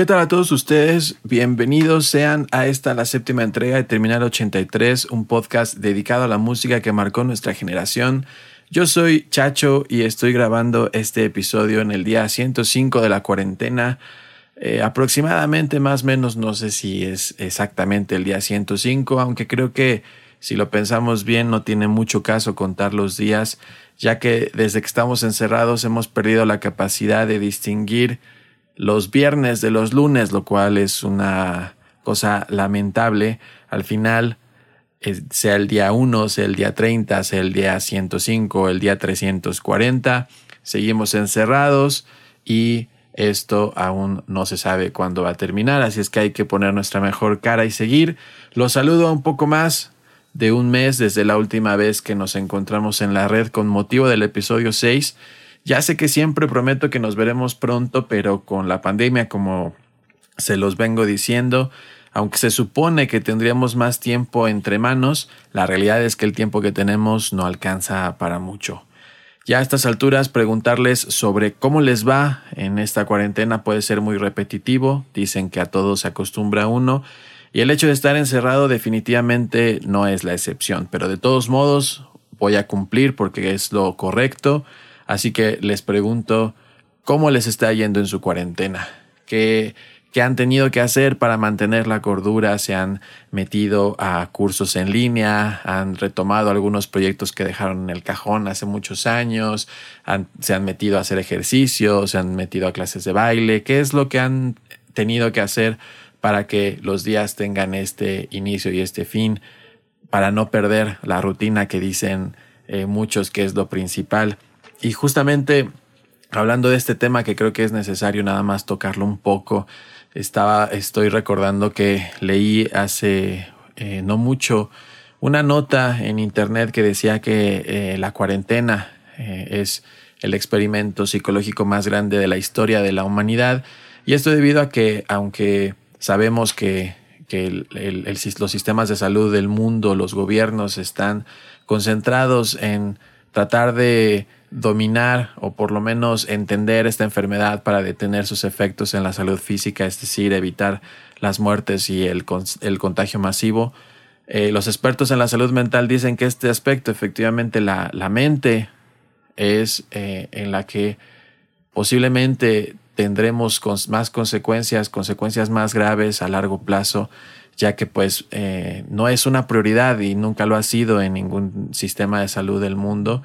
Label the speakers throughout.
Speaker 1: ¿Qué tal a todos ustedes? Bienvenidos sean a esta la séptima entrega de Terminal 83, un podcast dedicado a la música que marcó nuestra generación. Yo soy Chacho y estoy grabando este episodio en el día 105 de la cuarentena. Eh, aproximadamente más o menos, no sé si es exactamente el día 105, aunque creo que si lo pensamos bien no tiene mucho caso contar los días, ya que desde que estamos encerrados hemos perdido la capacidad de distinguir los viernes de los lunes, lo cual es una cosa lamentable. Al final, eh, sea el día 1, sea el día 30, sea el día 105, el día 340, seguimos encerrados y esto aún no se sabe cuándo va a terminar, así es que hay que poner nuestra mejor cara y seguir. Los saludo un poco más de un mes desde la última vez que nos encontramos en la red con motivo del episodio 6 ya sé que siempre prometo que nos veremos pronto, pero con la pandemia, como se los vengo diciendo, aunque se supone que tendríamos más tiempo entre manos, la realidad es que el tiempo que tenemos no alcanza para mucho. Ya a estas alturas preguntarles sobre cómo les va en esta cuarentena puede ser muy repetitivo, dicen que a todo se acostumbra uno, y el hecho de estar encerrado definitivamente no es la excepción, pero de todos modos voy a cumplir porque es lo correcto Así que les pregunto, ¿cómo les está yendo en su cuarentena? ¿Qué, ¿Qué han tenido que hacer para mantener la cordura? ¿Se han metido a cursos en línea? ¿Han retomado algunos proyectos que dejaron en el cajón hace muchos años? ¿Se han metido a hacer ejercicio? ¿Se han metido a clases de baile? ¿Qué es lo que han tenido que hacer para que los días tengan este inicio y este fin? Para no perder la rutina que dicen eh, muchos que es lo principal. Y justamente hablando de este tema que creo que es necesario nada más tocarlo un poco, estaba, estoy recordando que leí hace eh, no mucho una nota en internet que decía que eh, la cuarentena eh, es el experimento psicológico más grande de la historia de la humanidad. Y esto debido a que, aunque sabemos que, que los sistemas de salud del mundo, los gobiernos están concentrados en tratar de dominar o por lo menos entender esta enfermedad para detener sus efectos en la salud física, es decir, evitar las muertes y el, el contagio masivo. Eh, los expertos en la salud mental dicen que este aspecto, efectivamente, la, la mente es eh, en la que posiblemente tendremos más consecuencias, consecuencias más graves a largo plazo, ya que pues eh, no es una prioridad y nunca lo ha sido en ningún sistema de salud del mundo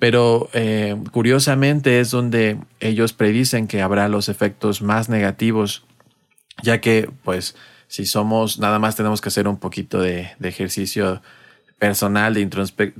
Speaker 1: pero eh, curiosamente es donde ellos predicen que habrá los efectos más negativos, ya que pues si somos, nada más tenemos que hacer un poquito de, ejercicio personal, de,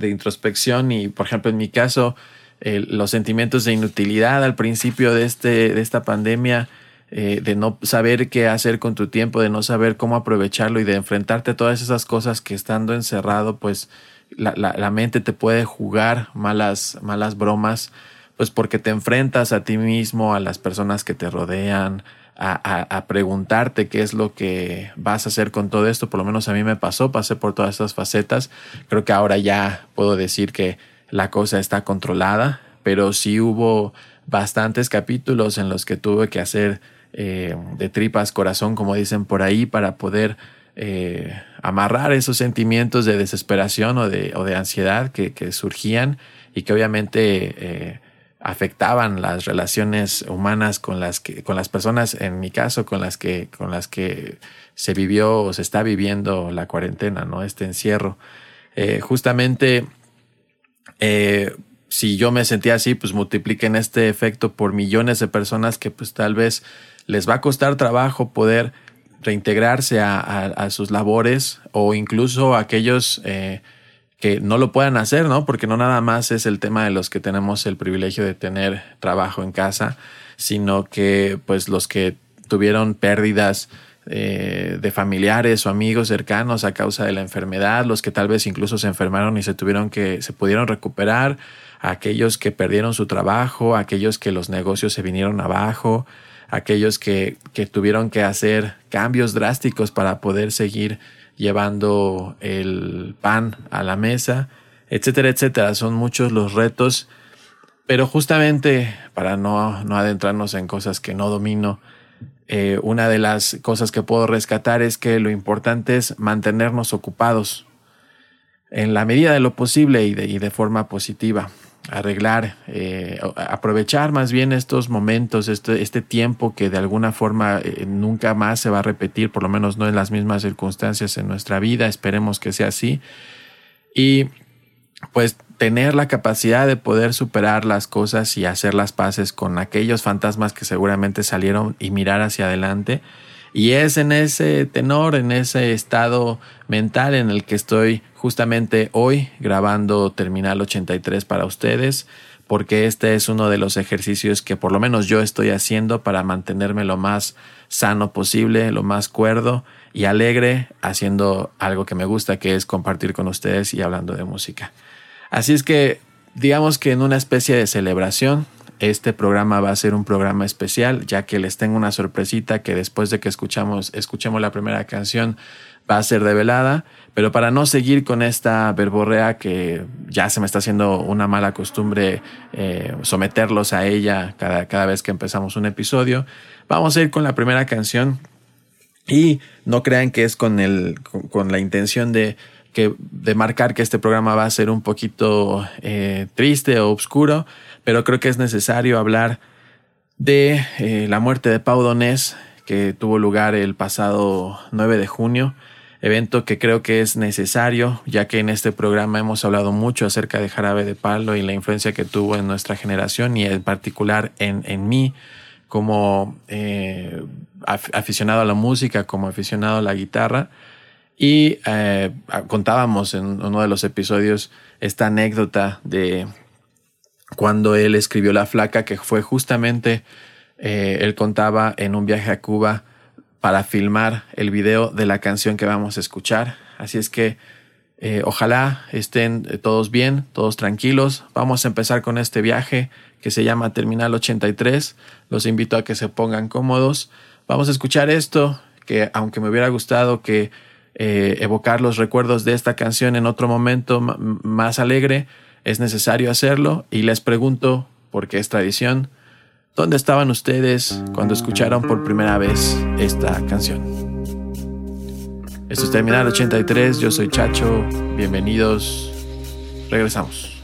Speaker 1: introspección y por ejemplo en mi caso, los sentimientos de inutilidad al principio de, este, de esta pandemia, eh, de no saber qué hacer con tu tiempo, de no saber cómo aprovecharlo y de enfrentarte a todas esas cosas que estando encerrado pues la, la, mente te puede jugar malas, malas bromas, pues porque te enfrentas a ti mismo, a las personas que te rodean, a, a, preguntarte qué es lo que vas a hacer con todo esto. Por lo menos a mí me pasó, pasé por todas esas facetas. Creo que ahora ya puedo decir que la cosa está controlada, pero sí hubo bastantes capítulos en los que tuve que hacer eh, de tripas corazón, como dicen por ahí, para poder eh, amarrar esos sentimientos de desesperación o de, o de ansiedad que, que, surgían y que obviamente eh, afectaban las relaciones humanas con las que, con las personas, en mi caso, con las que, con las que se vivió o se está viviendo la cuarentena, ¿no? Este encierro. Eh, justamente, si yo me sentía así, pues multipliquen este efecto por millones de personas que pues tal vez les va a costar trabajo poder reintegrarse a, sus labores o incluso aquellos eh, que no lo puedan hacer, ¿no? Porque no nada más es el tema de los que tenemos el privilegio de tener trabajo en casa, sino que pues los que tuvieron pérdidas eh, de familiares o amigos cercanos a causa de la enfermedad, los que tal vez incluso se enfermaron y se tuvieron que, se pudieron recuperar, aquellos que perdieron su trabajo, aquellos que los negocios se vinieron abajo, aquellos que, que tuvieron que hacer cambios drásticos para poder seguir llevando el pan a la mesa, etcétera, etcétera. Son muchos los retos, pero justamente para no, no adentrarnos en cosas que no domino, eh, una de las cosas que puedo rescatar es que lo importante es mantenernos ocupados en la medida de lo posible y de, forma positiva. Arreglar, eh, aprovechar más bien estos momentos, este, este tiempo que de alguna forma eh, nunca más se va a repetir, por lo menos no en las mismas circunstancias en nuestra vida, esperemos que sea así. Y pues tener la capacidad de poder superar las cosas y hacer las paces con aquellos fantasmas que seguramente salieron y mirar hacia adelante. Y es en ese tenor, en ese estado mental en el que estoy justamente hoy grabando Terminal 83 para ustedes, porque este es uno de los ejercicios que por lo menos yo estoy haciendo para mantenerme lo más sano posible, lo más cuerdo y alegre, haciendo algo que me gusta, que es compartir con ustedes y hablando de música. Así es que digamos que en una especie de celebración, este programa va a ser un programa especial, ya que les tengo una sorpresita que después de que escuchamos, escuchemos la primera canción va a ser revelada. Pero para no seguir con esta verborrea que ya se me está haciendo una mala costumbre eh, someterlos a ella cada, cada vez que empezamos un episodio, vamos a ir con la primera canción. Y no crean que es con, el, con la intención de que de marcar que este programa va a ser un poquito eh, triste o oscuro, pero creo que es necesario hablar de eh, la muerte de Pau Donés, que tuvo lugar el pasado 9 de junio, evento que creo que es necesario, ya que en este programa hemos hablado mucho acerca de Jarabe de Palo y la influencia que tuvo en nuestra generación y en particular en, en mí como eh, aficionado a la música, como aficionado a la guitarra. Y eh, contábamos en uno de los episodios esta anécdota de cuando él escribió La Flaca, que fue justamente, eh, él contaba en un viaje a Cuba para filmar el video de la canción que vamos a escuchar. Así es que eh, ojalá estén todos bien, todos tranquilos. Vamos a empezar con este viaje que se llama Terminal 83. Los invito a que se pongan cómodos. Vamos a escuchar esto, que aunque me hubiera gustado que eh, evocar los recuerdos de esta canción en otro momento más alegre, es necesario hacerlo y les pregunto, porque es tradición, ¿dónde estaban ustedes cuando escucharon por primera vez esta canción? Esto es Terminal 83, yo soy Chacho, bienvenidos, regresamos.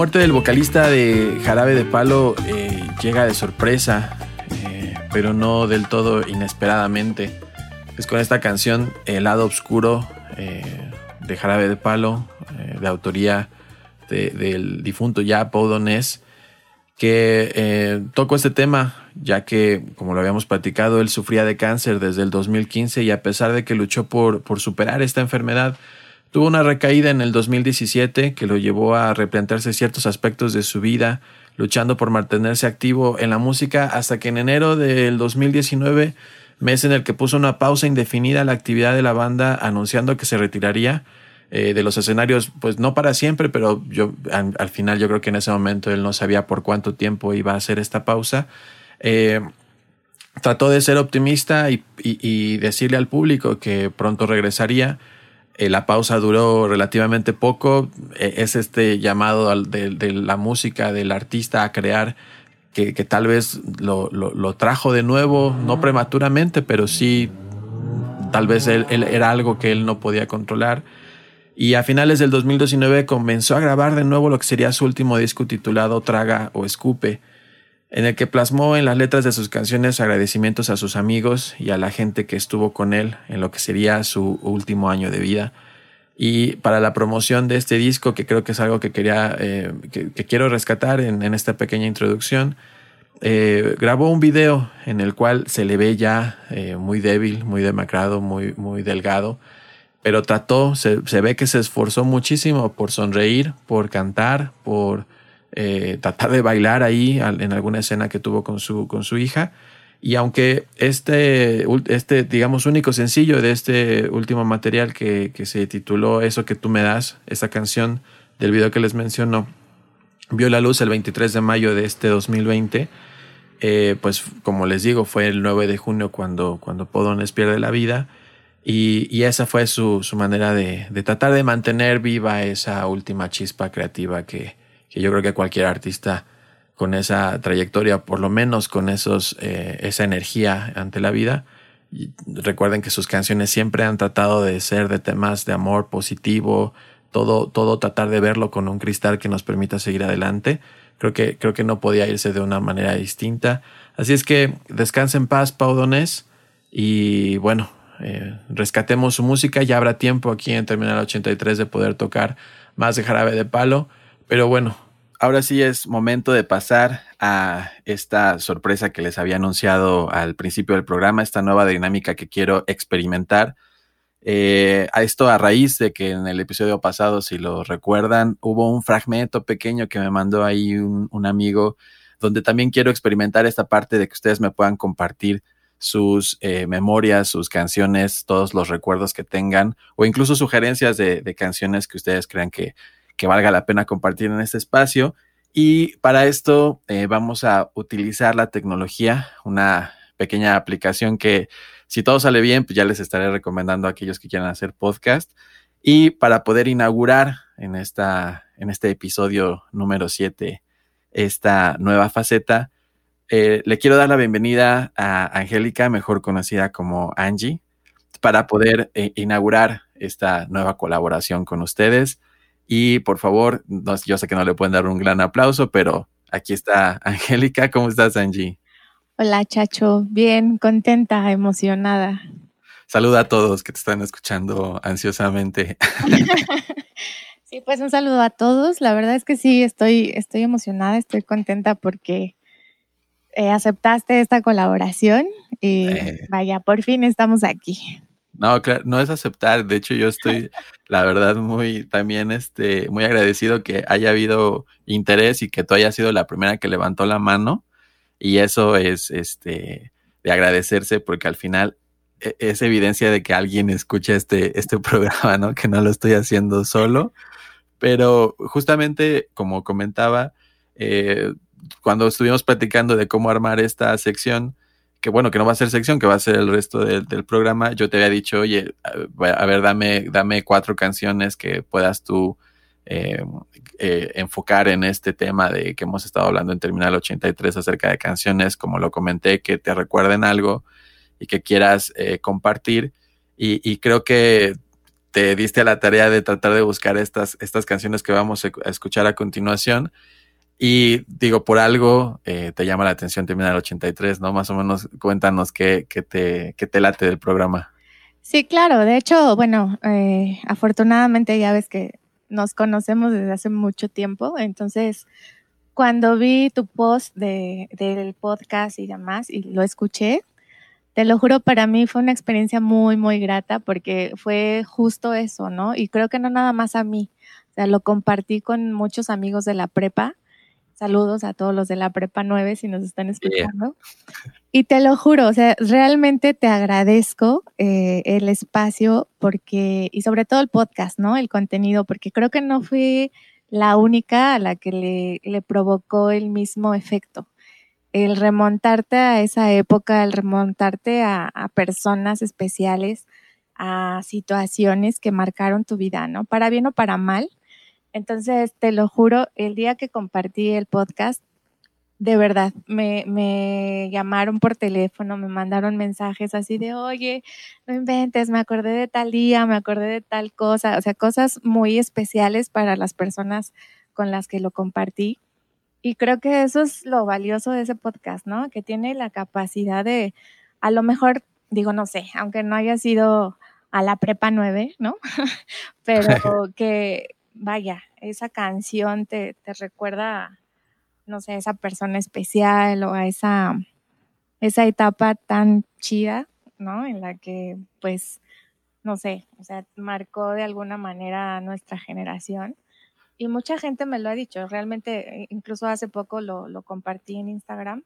Speaker 1: Muerte del vocalista de Jarabe de Palo eh, llega de sorpresa, eh, pero no del todo inesperadamente. Es con esta canción, El lado oscuro eh, de Jarabe de Palo, de autoría del difunto ya Donés, que tocó este tema, ya que, como lo habíamos platicado, él sufría de cáncer desde el 2015 y a pesar de que luchó por, por superar esta enfermedad, Tuvo una recaída en el 2017 que lo llevó a replantearse ciertos aspectos de su vida, luchando por mantenerse activo en la música hasta que en enero del 2019, mes en el que puso una pausa indefinida a la actividad de la banda anunciando que se retiraría eh, de los escenarios, pues no para siempre, pero yo al, final yo creo que en ese momento él no sabía por cuánto tiempo iba a hacer esta pausa. Eh, trató de ser optimista y decirle al público que pronto regresaría la pausa duró relativamente poco. E, es este llamado de, la música, del artista a crear, que, tal vez lo, trajo de nuevo, no prematuramente, pero sí, tal vez él, era algo que él no podía controlar. Y a finales del 2019 comenzó a grabar de nuevo lo que sería su último disco titulado Traga o Escupe en el que plasmó en las letras de sus canciones agradecimientos a sus amigos y a la gente que estuvo con él en lo que sería su último año de vida. Y para la promoción de este disco, que creo que es algo que quería, eh, que, quiero rescatar en, esta pequeña introducción, eh, grabó un video en el cual se le ve ya eh, muy débil, muy demacrado, muy, muy delgado, pero trató, se, se ve que se esforzó muchísimo por sonreír, por cantar, por eh, tratar de bailar ahí en alguna escena que tuvo con su, con su hija. Y aunque este, este, digamos, único sencillo de este último material que, que, se tituló Eso que tú me das, esa canción del video que les menciono, vio la luz el 23 de mayo de este 2020, eh, pues como les digo, fue el 9 de junio cuando, cuando Podones pierde la vida. Y, y esa fue su, su manera de, de, tratar de mantener viva esa última chispa creativa que, que yo creo que cualquier artista con esa trayectoria, por lo menos con esos, eh, esa energía ante la vida, recuerden que sus canciones siempre han tratado de ser de temas de amor positivo, todo, todo tratar de verlo con un cristal que nos permita seguir adelante. Creo que, creo que no podía irse de una manera distinta. Así es que descanse en paz, Donés y bueno, eh, rescatemos su música. Ya habrá tiempo aquí en Terminal 83 de poder tocar más de jarabe de palo. Pero bueno, ahora sí es momento de pasar a esta sorpresa que les había anunciado al principio del programa, esta nueva dinámica que quiero experimentar. Eh, a esto a raíz de que en el episodio pasado, si lo recuerdan, hubo un fragmento pequeño que me mandó ahí un, amigo, donde también quiero experimentar esta parte de que ustedes me puedan compartir sus eh, memorias, sus canciones, todos los recuerdos que tengan, o incluso sugerencias de canciones que ustedes crean que, que valga la pena compartir en este espacio. Y para esto eh, vamos a utilizar la tecnología, una pequeña aplicación que si todo sale bien, pues ya les estaré recomendando a aquellos que quieran hacer podcast. Y para poder inaugurar en, esta, en este episodio número 7 esta nueva faceta, eh, le quiero dar la bienvenida a Angélica, mejor conocida como Angie, para poder eh, inaugurar esta nueva colaboración con ustedes. Y por favor, yo sé que no le pueden dar un gran aplauso, pero aquí está Angélica. ¿Cómo estás, Angie?
Speaker 2: Hola, Chacho. Bien, contenta, emocionada.
Speaker 1: Saluda a todos que te están escuchando ansiosamente.
Speaker 2: sí, pues un saludo a todos. La verdad es que sí, estoy, estoy emocionada, estoy contenta porque eh, aceptaste esta colaboración y eh. vaya, por fin estamos aquí.
Speaker 1: No, claro, no es aceptar. De hecho, yo estoy, la verdad, muy también este, muy agradecido que haya habido interés y que tú hayas sido la primera que levantó la mano. Y eso es este de agradecerse porque al final e, es evidencia de que alguien escucha este, este programa, ¿no? Que no lo estoy haciendo solo. Pero justamente, como comentaba, eh, cuando estuvimos platicando de cómo armar esta sección, que bueno, que no va a ser sección, que va a ser el resto del programa, yo te había dicho, oye, a ver, dame, dame cuatro canciones que puedas tú eh, eh, enfocar en este tema de que hemos estado hablando en Terminal 83 acerca de canciones, como lo comenté, que te recuerden algo y que quieras eh, compartir. Y, creo que te diste a la tarea de tratar de buscar estas, estas canciones que vamos a escuchar a continuación. Y digo, por algo eh, te llama la atención terminar el 83, ¿no? Más o menos cuéntanos qué, qué, te, qué te late del programa.
Speaker 2: Sí, claro. De hecho, bueno, eh, afortunadamente ya ves que nos conocemos desde hace mucho tiempo. Entonces, cuando vi tu post de, del podcast y demás y lo escuché, te lo juro, para mí fue una experiencia muy, muy grata porque fue justo eso, ¿no? Y creo que no nada más a mí. O sea, lo compartí con muchos amigos de la prepa Saludos a todos los de la Prepa 9 si nos están escuchando. Y te lo juro, o sea, realmente te agradezco eh, el espacio porque, y sobre todo el podcast, ¿no? El contenido, porque creo que no fui la única a la que le, le provocó el mismo efecto. El remontarte a esa época, el remontarte a, a personas especiales, a situaciones que marcaron tu vida, ¿no? Para bien o para mal entonces, te lo juro, el día que compartí el podcast, de verdad, me, me, llamaron por teléfono, me mandaron mensajes así de, oye, no inventes, me acordé de tal día, me acordé de tal cosa, o sea, cosas muy especiales para las personas con las que lo compartí. Y creo que eso es lo valioso de ese podcast, ¿no? Que tiene la capacidad de, a lo mejor, digo, no sé, aunque no haya sido a la prepa 9, ¿no? Pero que vaya, esa canción te, te recuerda, no sé, a esa persona especial o a esa, esa etapa tan chida, ¿no? En la que, pues, no sé, o sea, marcó de alguna manera a nuestra generación. Y mucha gente me lo ha dicho, realmente, incluso hace poco lo, lo compartí en Instagram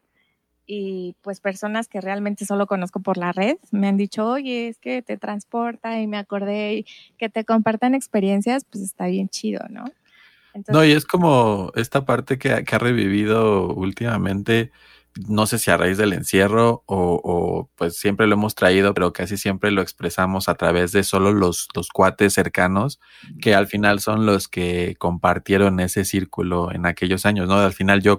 Speaker 2: y pues personas que realmente solo conozco por la red me han dicho, oye, es que te transporta y me acordé y que te compartan experiencias, pues está bien chido, ¿no?
Speaker 1: no, y es como esta parte que, que, ha revivido últimamente, no sé si a raíz del encierro o, o, pues siempre lo hemos traído, pero casi siempre lo expresamos a través de solo los, los cuates cercanos, que al final son los que compartieron ese círculo en aquellos años, ¿no? Al final yo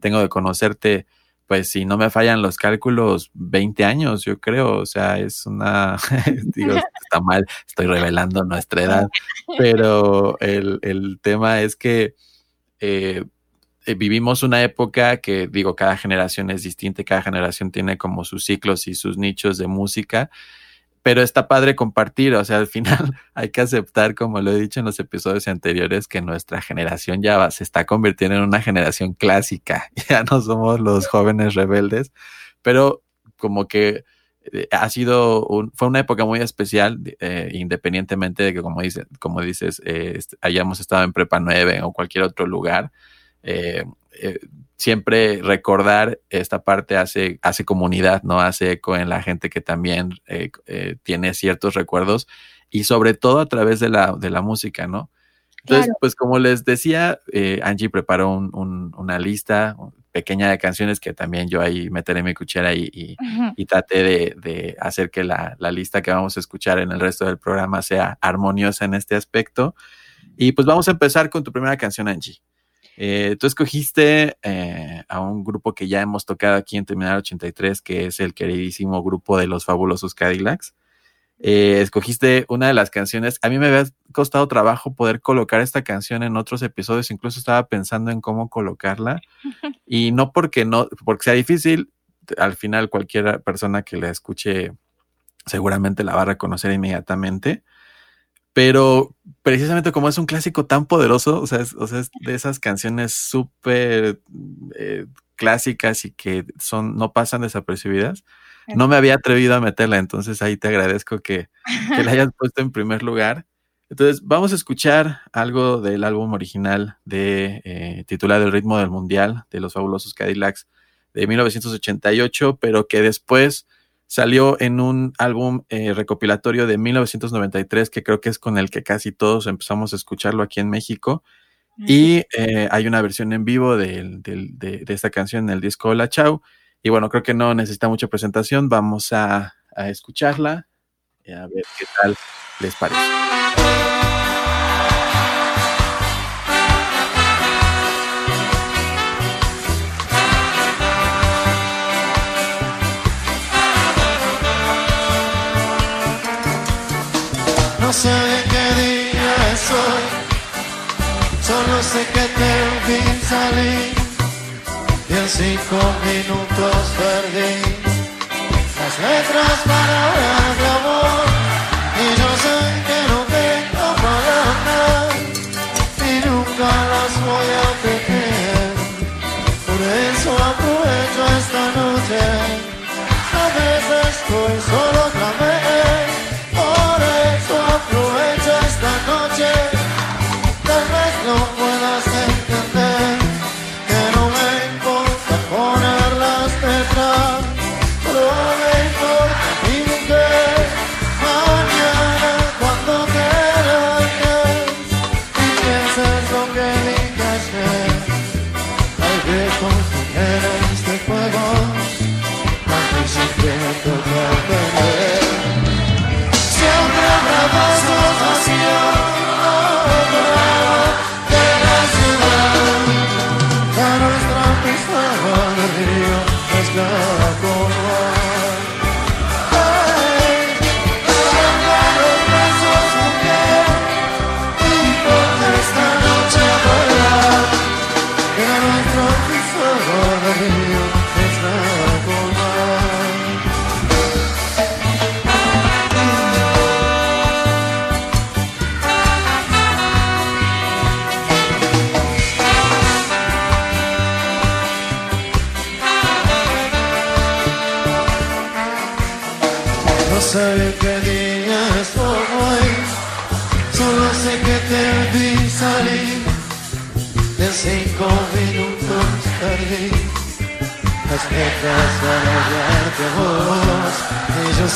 Speaker 1: tengo de conocerte pues si no me fallan los cálculos, 20 años, yo creo. O sea, es una, digo, está mal, estoy revelando nuestra edad, pero el, el tema es que eh, eh, vivimos una época que, digo, cada generación es distinta, cada generación tiene como sus ciclos y sus nichos de música pero está padre compartir, o sea, al final hay que aceptar, como lo he dicho en los episodios anteriores, que nuestra generación ya se está convirtiendo en una generación clásica, ya no somos los jóvenes rebeldes, pero como que eh, ha sido, un, fue una época muy especial, eh, independientemente de que, como, dice, como dices, eh, hayamos estado en Prepa 9 o cualquier otro lugar. Eh, eh, siempre recordar esta parte hace, hace comunidad, ¿no? Hace eco en la gente que también eh, eh, tiene ciertos recuerdos y sobre todo a través de la, de la música, ¿no? Entonces, pues como les decía, Angie preparó una lista pequeña de canciones que también yo ahí meteré mi cuchara y, y, traté de, de, hacer que la, la, lista que vamos a escuchar en el resto del programa sea armoniosa en este aspecto. Y pues vamos a empezar con tu primera canción, Angie. Eh, tú escogiste eh, a un grupo que ya hemos tocado aquí en Terminal 83, que es el queridísimo grupo de los fabulosos Cadillacs. Eh, escogiste una de las canciones. A mí me había costado trabajo poder colocar esta canción en otros episodios. Incluso estaba pensando en cómo colocarla. Y no porque no, porque sea difícil. Al final, cualquier persona que la escuche seguramente la va a reconocer inmediatamente pero precisamente como es un clásico tan poderoso, o sea, es, de esas canciones súper eh, clásicas y que son, no pasan desapercibidas, no me había atrevido a meterla, entonces ahí te agradezco que, que la hayas puesto en primer lugar. Entonces, vamos a escuchar algo del álbum original de eh, titulado El ritmo del mundial de los fabulosos Cadillacs de 1988, pero que después Salió en un álbum eh, recopilatorio de 1993, que creo que es con el que casi todos empezamos a escucharlo aquí en México. Y eh, hay una versión en vivo de, de, esta canción en el disco La Chau. Y bueno, creo que no necesita mucha presentación. Vamos a, a escucharla y a ver qué tal les parece.
Speaker 3: No sé qué día es hoy,
Speaker 4: solo sé que te vi salir y en cinco minutos perdí las letras para hablar de amor y yo sé que no tengo palabras y nunca las voy a tener. Por eso aprovecho esta noche, a veces estoy solo otra vez. Por eso aprovecho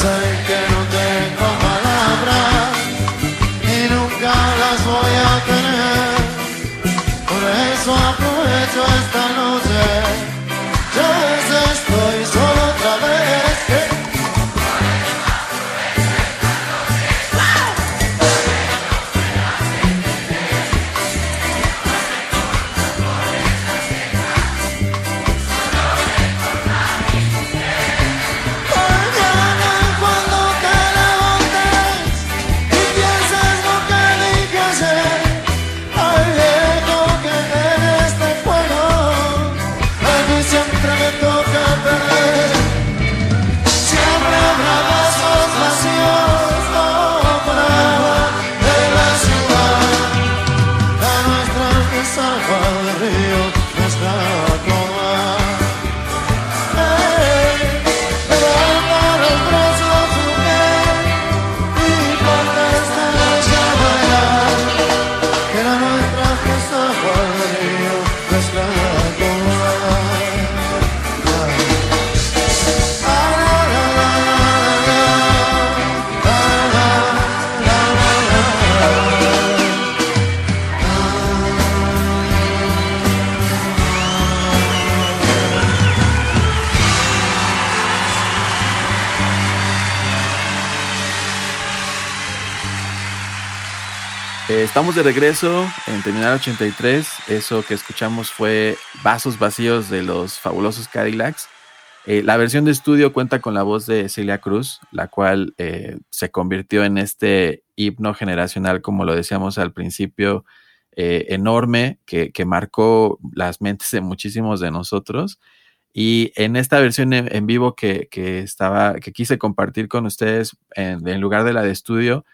Speaker 4: Y yo sé que no tengo palabras y nunca las voy a tener. Por eso aprovecho esta noche.
Speaker 1: Estamos de regreso en Terminal 83. Eso que escuchamos fue Vasos Vacíos de los fabulosos Cadillacs. Eh, la versión de estudio cuenta con la voz de Celia Cruz, la cual eh, se convirtió en este himno generacional, como lo decíamos al principio, eh, enorme, que, que marcó las mentes de muchísimos de nosotros. Y en esta versión en, vivo que, que, estaba, que quise compartir con ustedes en lugar de la de estudio,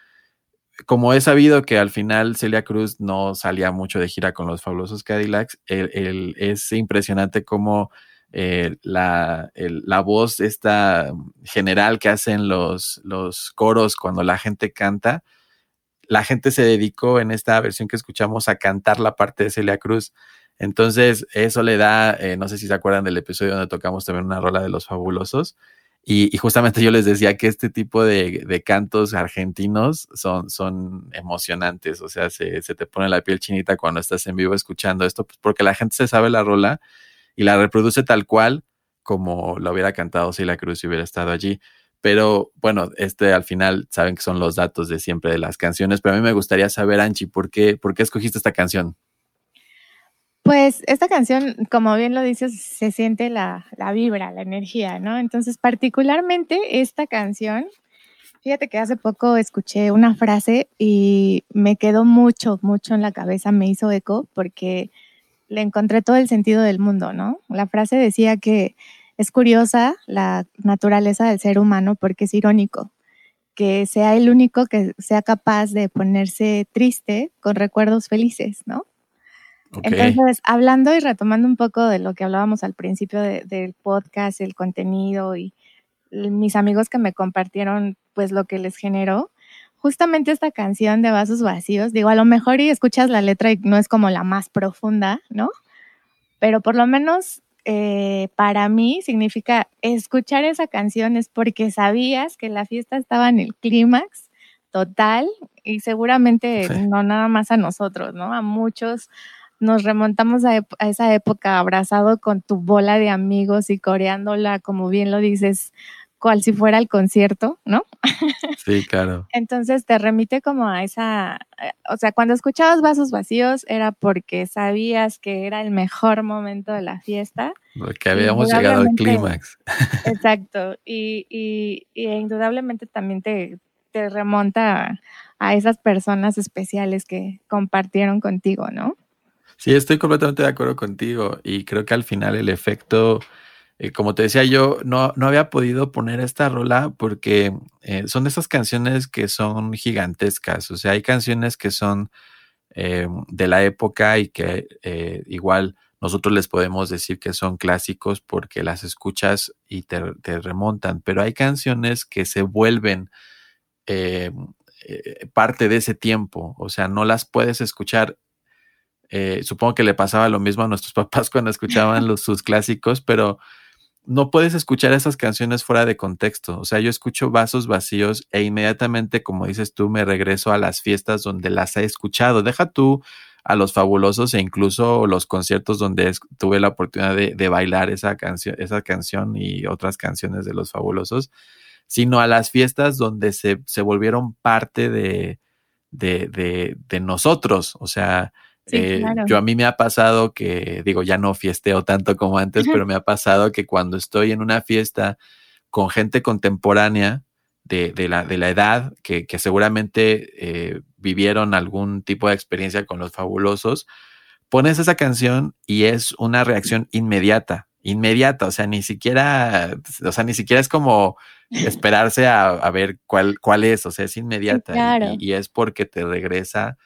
Speaker 1: como he sabido que al final Celia Cruz no salía mucho de gira con los fabulosos Cadillacs, el, es impresionante cómo eh, la, la, voz esta general que hacen los, los coros cuando la gente canta, la gente se dedicó en esta versión que escuchamos a cantar la parte de Celia Cruz. Entonces, eso le da, eh, no sé si se acuerdan del episodio donde tocamos también una rola de los fabulosos, y, justamente yo les decía que este tipo de, de cantos argentinos son, son emocionantes, o sea, se, se, te pone la piel chinita cuando estás en vivo escuchando esto, pues porque la gente se sabe la rola y la reproduce tal cual como la hubiera cantado si la Cruz hubiera estado allí. Pero bueno, este al final saben que son los datos de siempre de las canciones, pero a mí me gustaría saber, Anchi, ¿por qué, por qué escogiste esta canción?
Speaker 2: Pues esta canción, como bien lo dices, se siente la, la, vibra, la energía, ¿no? Entonces, particularmente esta canción, Fíjate que hace poco escuché una frase y me quedó mucho, mucho en la cabeza, me hizo eco porque le encontré todo el sentido del mundo, ¿no? La frase decía que es curiosa la naturaleza del ser humano porque es irónico, que sea el único que sea capaz de ponerse triste con recuerdos felices, ¿no? Entonces, hablando y retomando un poco de lo que hablábamos al principio del podcast, el contenido y mis amigos que me compartieron pues lo que les generó, justamente esta canción de Vasos Vacíos, digo, a lo mejor y escuchas la letra y no es como la más profunda, ¿no? Pero por lo menos eh, para mí significa escuchar esa canción es porque sabías que la fiesta estaba en el clímax total y seguramente no nada más a nosotros, ¿no? A muchos nos remontamos a, esa época abrazado con tu bola de amigos y coreándola, como bien lo dices, cual si fuera el concierto, ¿no?
Speaker 1: Sí, claro.
Speaker 2: Entonces te remite como a esa, eh, o sea, cuando escuchabas Vasos Vacíos era porque sabías que era el mejor momento de la fiesta.
Speaker 1: Porque habíamos llegado al clímax.
Speaker 2: Exacto, y, y, y, indudablemente también te, te remonta a esas personas especiales que compartieron contigo, ¿no?
Speaker 1: Sí, estoy completamente de acuerdo contigo y creo que al final el efecto, eh, como te decía yo, no, no había podido poner esta rola porque eh, son esas canciones que son gigantescas, o sea, hay canciones que son eh, de la época y que igual nosotros les podemos decir que son clásicos porque las escuchas y te, te remontan, pero hay canciones que se vuelven parte de ese tiempo, o sea, no las puedes escuchar eh, supongo que le pasaba lo mismo a nuestros papás cuando escuchaban sus clásicos, pero no puedes escuchar esas canciones fuera de contexto. O sea, yo escucho vasos vacíos e inmediatamente, como dices tú, me regreso a las fiestas donde las he escuchado. Deja tú a los fabulosos e incluso los conciertos donde tuve la oportunidad de, bailar esa canción, esa canción y otras canciones de los fabulosos, sino a las fiestas donde se, se volvieron parte de, de, de nosotros. O sea, eh, yo a mí me ha pasado que, digo, ya no fiesteo tanto como antes, pero me ha pasado que cuando estoy en una fiesta con gente contemporánea de, la, de la, edad, que, que seguramente eh, vivieron algún tipo de experiencia con los fabulosos, pones esa canción y es una reacción inmediata, inmediata, o sea, ni siquiera, o sea, ni siquiera es como esperarse a, ver cuál, cuál es, o sea, es inmediata y, y es porque te regresa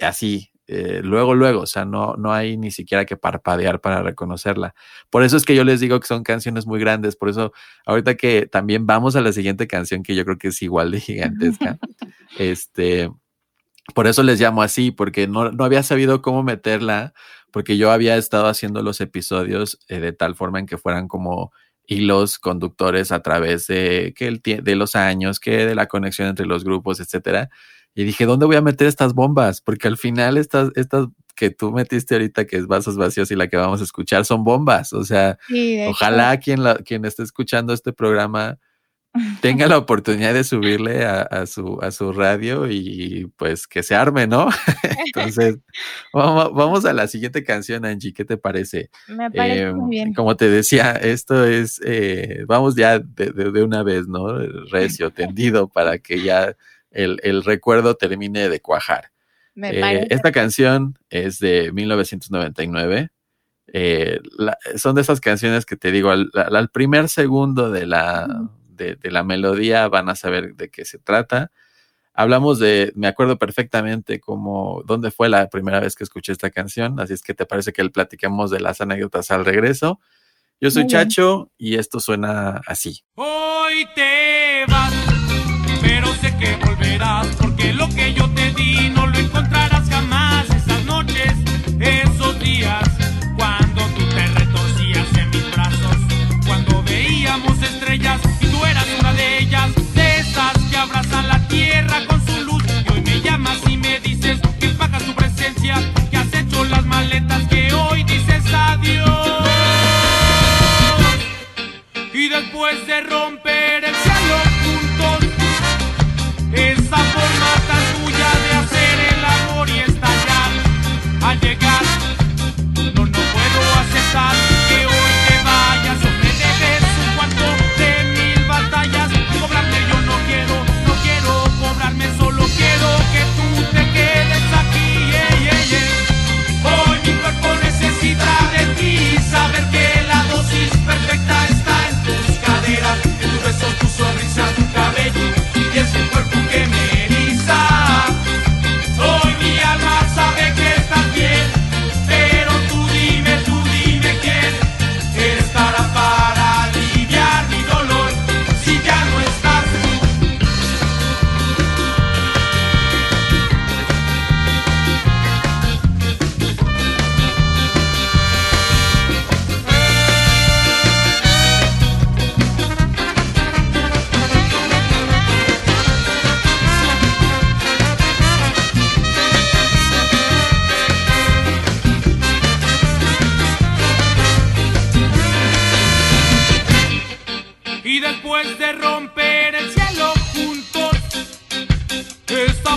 Speaker 1: así, eh, luego, luego, o sea, no, no hay ni siquiera que parpadear para reconocerla. Por eso es que yo les digo que son canciones muy grandes, por eso ahorita que también vamos a la siguiente canción que yo creo que es igual de gigantesca, este, por eso les llamo así, porque no, no había sabido cómo meterla, porque yo había estado haciendo los episodios eh, de tal forma en que fueran como hilos conductores a través de, que el, de los años, que de la conexión entre los grupos, etcétera. Y dije, ¿dónde voy a meter estas bombas? Porque al final estas, estas que tú metiste ahorita, que es vasos vacíos y la que vamos a escuchar, son bombas. O sea, ojalá quien, la, quien esté escuchando este programa tenga la oportunidad de subirle a, su, a su radio y pues que se arme, ¿no? Entonces, vamos, vamos, a la siguiente canción, Angie, ¿qué te parece?
Speaker 2: Me parece muy bien.
Speaker 1: Em, como te decía, esto es, eh, vamos ya de, de, una vez, ¿no? Recio, tendido, para que ya el, recuerdo termine de cuajar. Eh, esta canción es de 1999. Eh, son de esas canciones que te digo, al, primer segundo de la, de, la melodía van a saber de qué se trata. Hablamos de, me acuerdo perfectamente cómo, dónde fue la primera vez que escuché esta canción, así es que te parece que platiquemos de las anécdotas al regreso. Yo soy Chacho y esto suena así.
Speaker 5: Hoy te vas que volverás, porque lo que yo te di no lo encontrarás jamás. Esas noches, esos días, cuando tú te retorcías en mis brazos, cuando veíamos estrellas y tú eras una de ellas, de esas que abrazan la tierra con su luz. Y hoy me llamas y me dices que pagas tu presencia, que has hecho las maletas, que hoy dices adiós. Y después de romper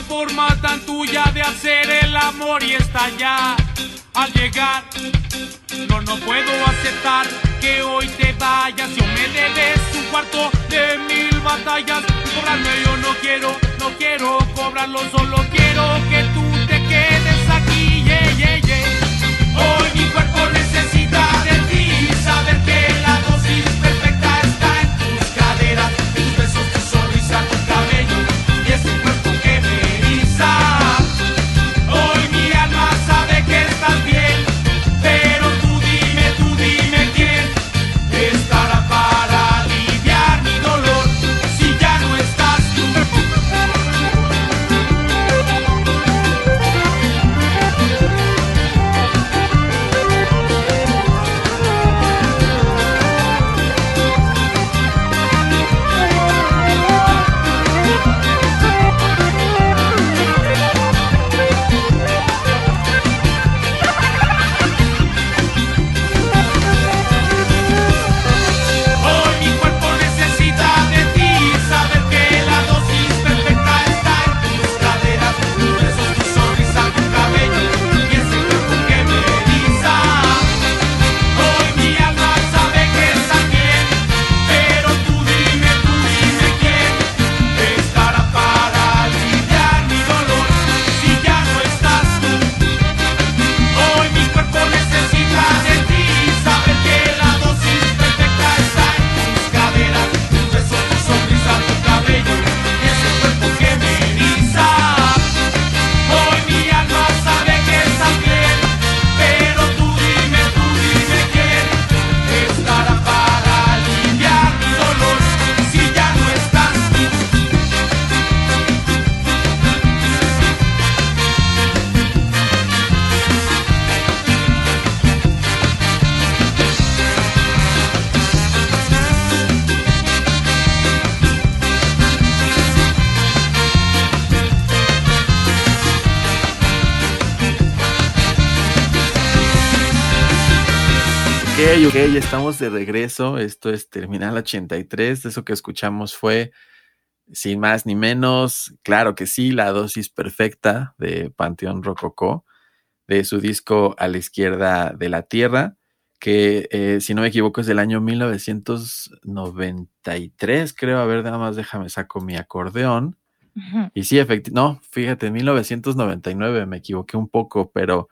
Speaker 5: forma tan tuya de hacer el amor y estallar al llegar. No, no puedo aceptar que hoy te vayas. Yo me debes un cuarto de mil batallas. Cobrarme yo no quiero, no quiero cobrarlo, solo quiero que te
Speaker 1: Ok, estamos de regreso. Esto es Terminal 83. Eso que escuchamos fue, sin más ni menos, claro que sí, la dosis perfecta de Panteón Rococó, de su disco A la izquierda de la Tierra, que eh, si no me equivoco es del año 1993, creo. A ver, nada más déjame saco mi acordeón. Y sí, efectivamente, no, fíjate, 1999, me equivoqué un poco, pero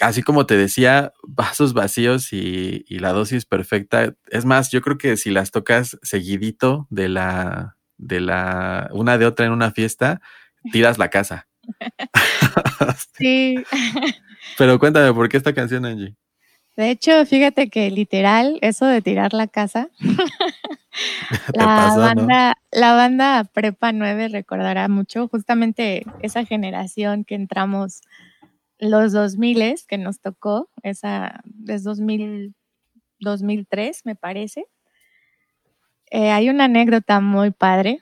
Speaker 1: así como te decía, vasos vacíos y, y la dosis perfecta. Es más, yo creo que si las tocas seguidito de la, de la, una de otra en una fiesta, tiras la casa.
Speaker 2: Sí.
Speaker 1: Pero cuéntame, ¿por qué esta canción, Angie?
Speaker 2: De hecho, fíjate que literal, eso de tirar la casa, la
Speaker 1: pasó, ¿no?
Speaker 2: banda, la banda Prepa 9 recordará mucho justamente esa generación que entramos los 2000 que nos tocó, esa es 2000, 2003 me parece. Eh, hay una anécdota muy padre.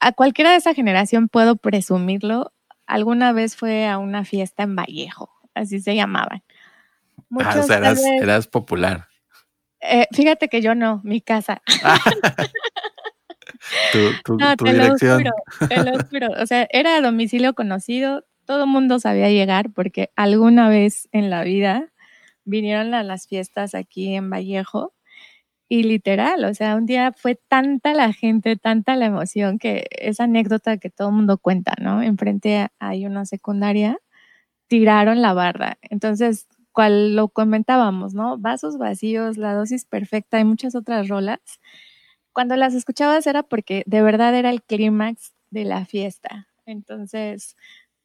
Speaker 2: A cualquiera de esa generación puedo presumirlo. Alguna vez fue a una fiesta en Vallejo, así se llamaban.
Speaker 1: Ah, o sea, eras, popular.
Speaker 2: eh, fíjate que yo no, mi casa.
Speaker 1: tu tu,
Speaker 2: No,
Speaker 1: tu
Speaker 2: te lo juro, te lo juro. O sea, era a domicilio conocido, todo mundo sabía llegar porque alguna vez en la vida vinieron a las fiestas aquí en Vallejo y literal, o sea, un día fue tanta la gente, tanta la emoción que esa anécdota que todo mundo cuenta, ¿no? Enfrente hay una secundaria, tiraron la barda. Entonces, cual lo comentábamos, ¿no? Vasos vacíos, la dosis perfecta y muchas otras rolas. Cuando las escuchabas era porque de verdad era el clímax de la fiesta. Entonces,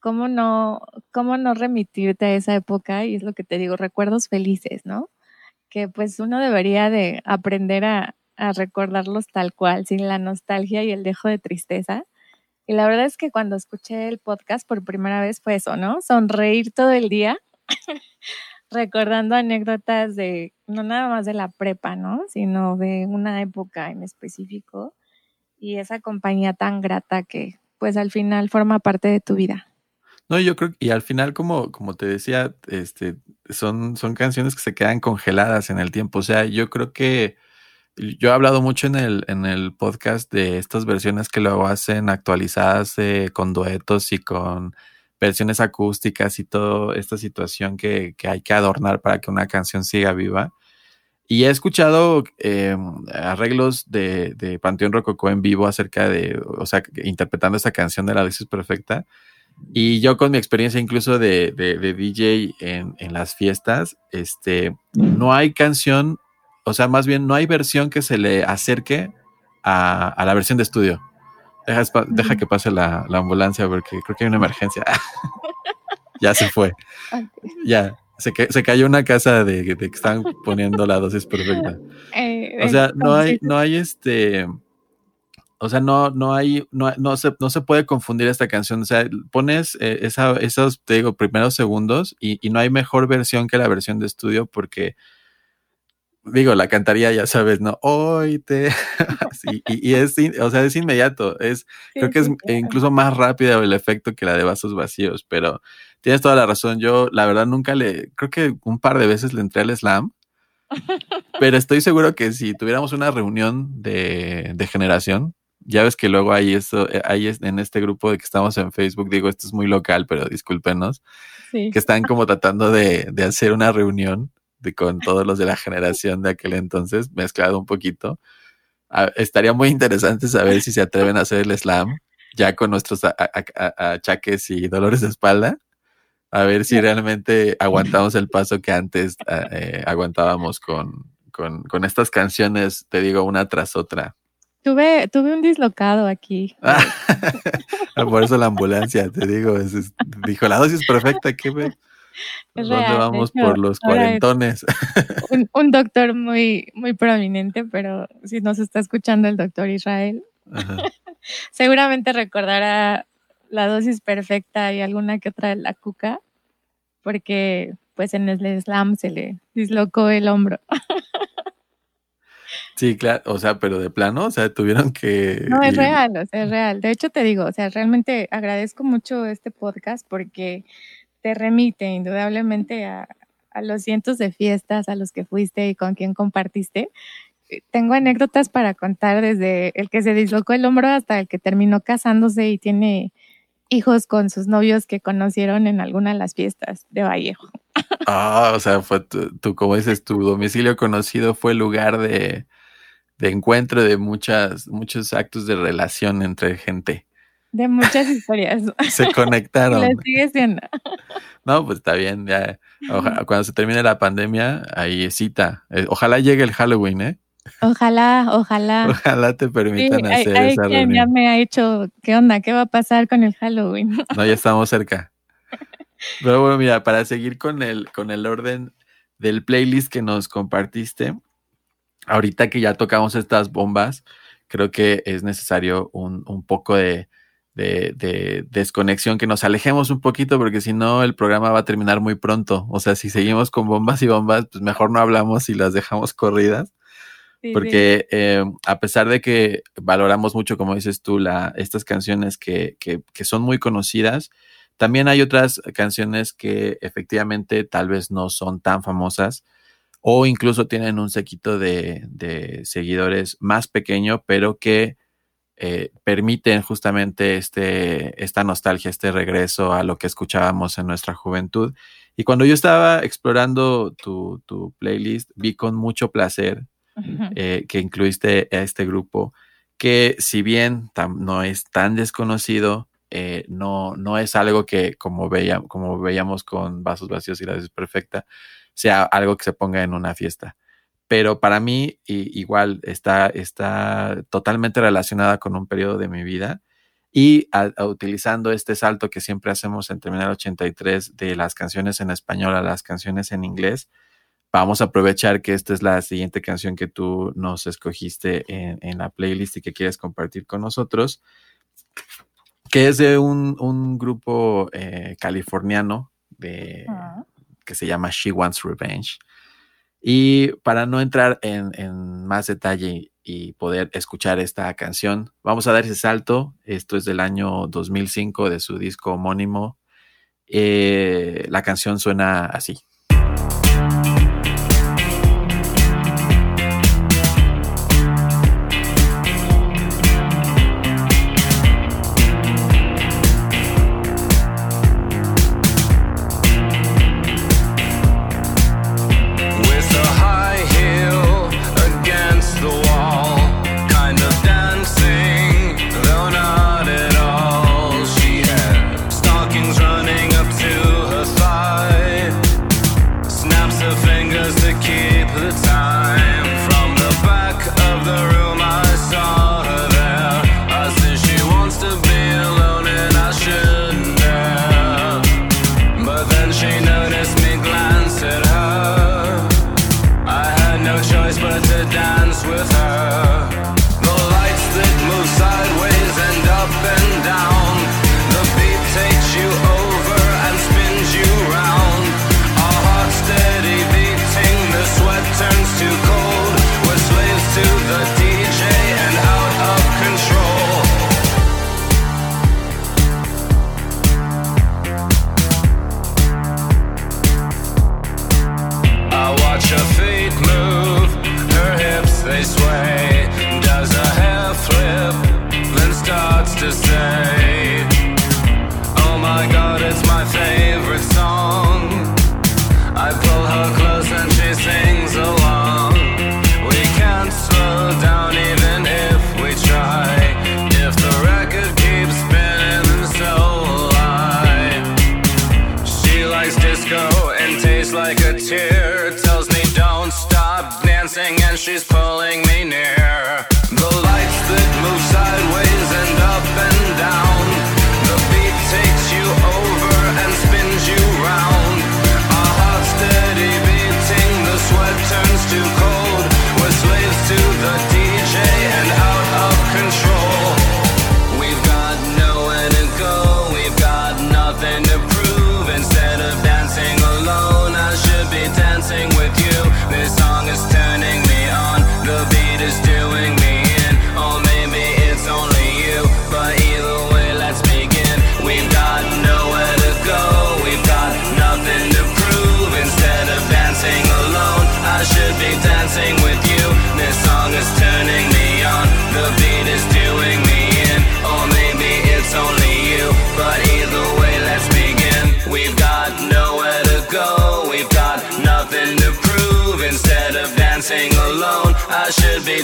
Speaker 2: ¿cómo no, cómo no remitirte a esa época? Y es lo que te digo, recuerdos felices, ¿no? Que pues uno debería de aprender a, recordarlos tal cual, sin la nostalgia y el dejo de tristeza. Y la verdad es que cuando escuché el podcast por primera vez fue eso, ¿no? Sonreír todo el día, recordando anécdotas de, no nada más de la prepa, ¿no? Sino de una época en específico y esa compañía tan grata que pues al final forma parte de tu vida.
Speaker 1: No, yo creo y al final, como, como te decía, este, son, son canciones que se quedan congeladas en el tiempo. O sea, yo creo que yo he hablado mucho en el, en el podcast de estas versiones que luego hacen actualizadas eh, con duetos y con versiones acústicas y toda esta situación que, que, hay que adornar para que una canción siga viva. Y he escuchado eh, arreglos de, de, Panteón Rococó en vivo acerca de, o sea, interpretando esta canción de La Dosis Perfecta. Y yo con mi experiencia incluso de, de, de DJ en, en, las fiestas, este, no hay canción o sea, más bien no hay versión que se le acerque a, a la versión de estudio. Deja, deja que pase la, la, ambulancia porque creo que hay una emergencia. ya se fue. Ya, se, se, cayó una casa de, de, que están poniendo la dosis perfecta. Eh, o sea, no hay, no hay este. O sea, no, no hay, no, no, se, no se puede confundir esta canción. O sea, pones eh, esa, esos, te digo, primeros segundos y, y, no hay mejor versión que la versión de estudio porque digo, la cantaría, ya sabes, ¿no? Hoy te. sí, y, y, es, o sea, es inmediato. Es, sí, creo que es sí, incluso más rápido el efecto que la de vasos vacíos, pero tienes toda la razón. Yo, la verdad, nunca le. Creo que un par de veces le entré al slam. pero estoy seguro que si tuviéramos una reunión de, de generación, ya ves que luego hay eso, eh, hay en este grupo de que estamos en Facebook, digo, esto es muy local, pero discúlpenos, que están como tratando de, de hacer una reunión de, con todos los de la generación de aquel entonces, mezclado un poquito. A, estaría muy interesante saber si se atreven a hacer el slam ya con nuestros achaques y dolores de espalda. A ver si realmente aguantamos el paso que antes eh, aguantábamos con, con, con, estas canciones, te digo, una tras otra.
Speaker 2: Tuve, tuve un dislocado aquí.
Speaker 1: Por eso la ambulancia, te digo, es, es, dijo, la dosis perfecta, ¿qué ve? Es ¿Dónde real, vamos hecho, por los cuarentones?
Speaker 2: Un, un, doctor muy, muy prominente, pero si nos está escuchando el doctor Israel, seguramente recordará la dosis perfecta y alguna que otra de la cuca, porque pues en el slam se le dislocó el hombro.
Speaker 1: Sí, claro, o sea, pero de plano, o sea, tuvieron que...
Speaker 2: No, es real, o sea, es real. De hecho, te digo, o sea, realmente agradezco mucho este podcast porque te remite indudablemente a, a, los cientos de fiestas a los que fuiste y con quien compartiste. Eh, tengo anécdotas para contar desde el que se dislocó el hombro hasta el que terminó casándose y tiene hijos con sus novios que conocieron en alguna de las fiestas de Vallejo.
Speaker 1: Ah, o sea, fue tu, tu como dices, tu domicilio conocido fue el lugar de, de encuentro de muchas, muchos actos de relación entre gente.
Speaker 2: De muchas historias.
Speaker 1: Se conectaron.
Speaker 2: Sigue siendo.
Speaker 1: No, pues está bien. Ya. Cuando se termine la pandemia, ahí cita. Eh, ojalá llegue el Halloween, ¿eh?
Speaker 2: Ojalá, ojalá.
Speaker 1: Ojalá te permitan sí, hacer
Speaker 2: hay, hay
Speaker 1: esa
Speaker 2: quien
Speaker 1: reunión.
Speaker 2: ya me ha hecho, ¿qué onda? ¿Qué va a pasar con el Halloween?
Speaker 1: No, ya estamos cerca. Pero bueno, mira, para seguir con el, con el orden del playlist que nos compartiste, ahorita que ya tocamos estas bombas, creo que es necesario un, un poco de, de, de, desconexión, que nos alejemos un poquito, porque si no, el programa va a terminar muy pronto. O sea, si seguimos con bombas y bombas, pues mejor no hablamos y las dejamos corridas. Sí, porque sí. Eh, a pesar de que valoramos mucho, como dices tú, la, estas canciones que, que, que son muy conocidas, también hay otras canciones que efectivamente tal vez no son tan famosas o incluso tienen un sequito de, de seguidores más pequeño, pero que eh, permiten justamente este, esta nostalgia, este regreso a lo que escuchábamos en nuestra juventud. Y cuando yo estaba explorando tu, tu playlist, vi con mucho placer eh, que incluiste a este grupo, que si bien no es tan desconocido, eh, no, no es algo que, como, veía, como veíamos con Vasos Vacíos y la Perfecta, sea algo que se ponga en una fiesta pero para mí igual está, está totalmente relacionada con un periodo de mi vida y a, utilizando este salto que siempre hacemos en Terminal 83 de las canciones en español a las canciones en inglés, vamos a aprovechar que esta es la siguiente canción que tú nos escogiste en, en la playlist y que quieres compartir con nosotros, que es de un, un grupo eh, californiano de. Que se llama She Wants Revenge. Y para no entrar en, más detalle y poder escuchar esta canción, vamos a dar ese salto. Esto es del año 2005 de su disco homónimo. Eh, la canción suena así.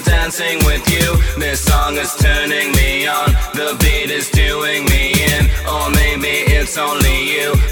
Speaker 6: Dancing with you. This song is turning me on. The beat is doing me in. Or maybe it's only you.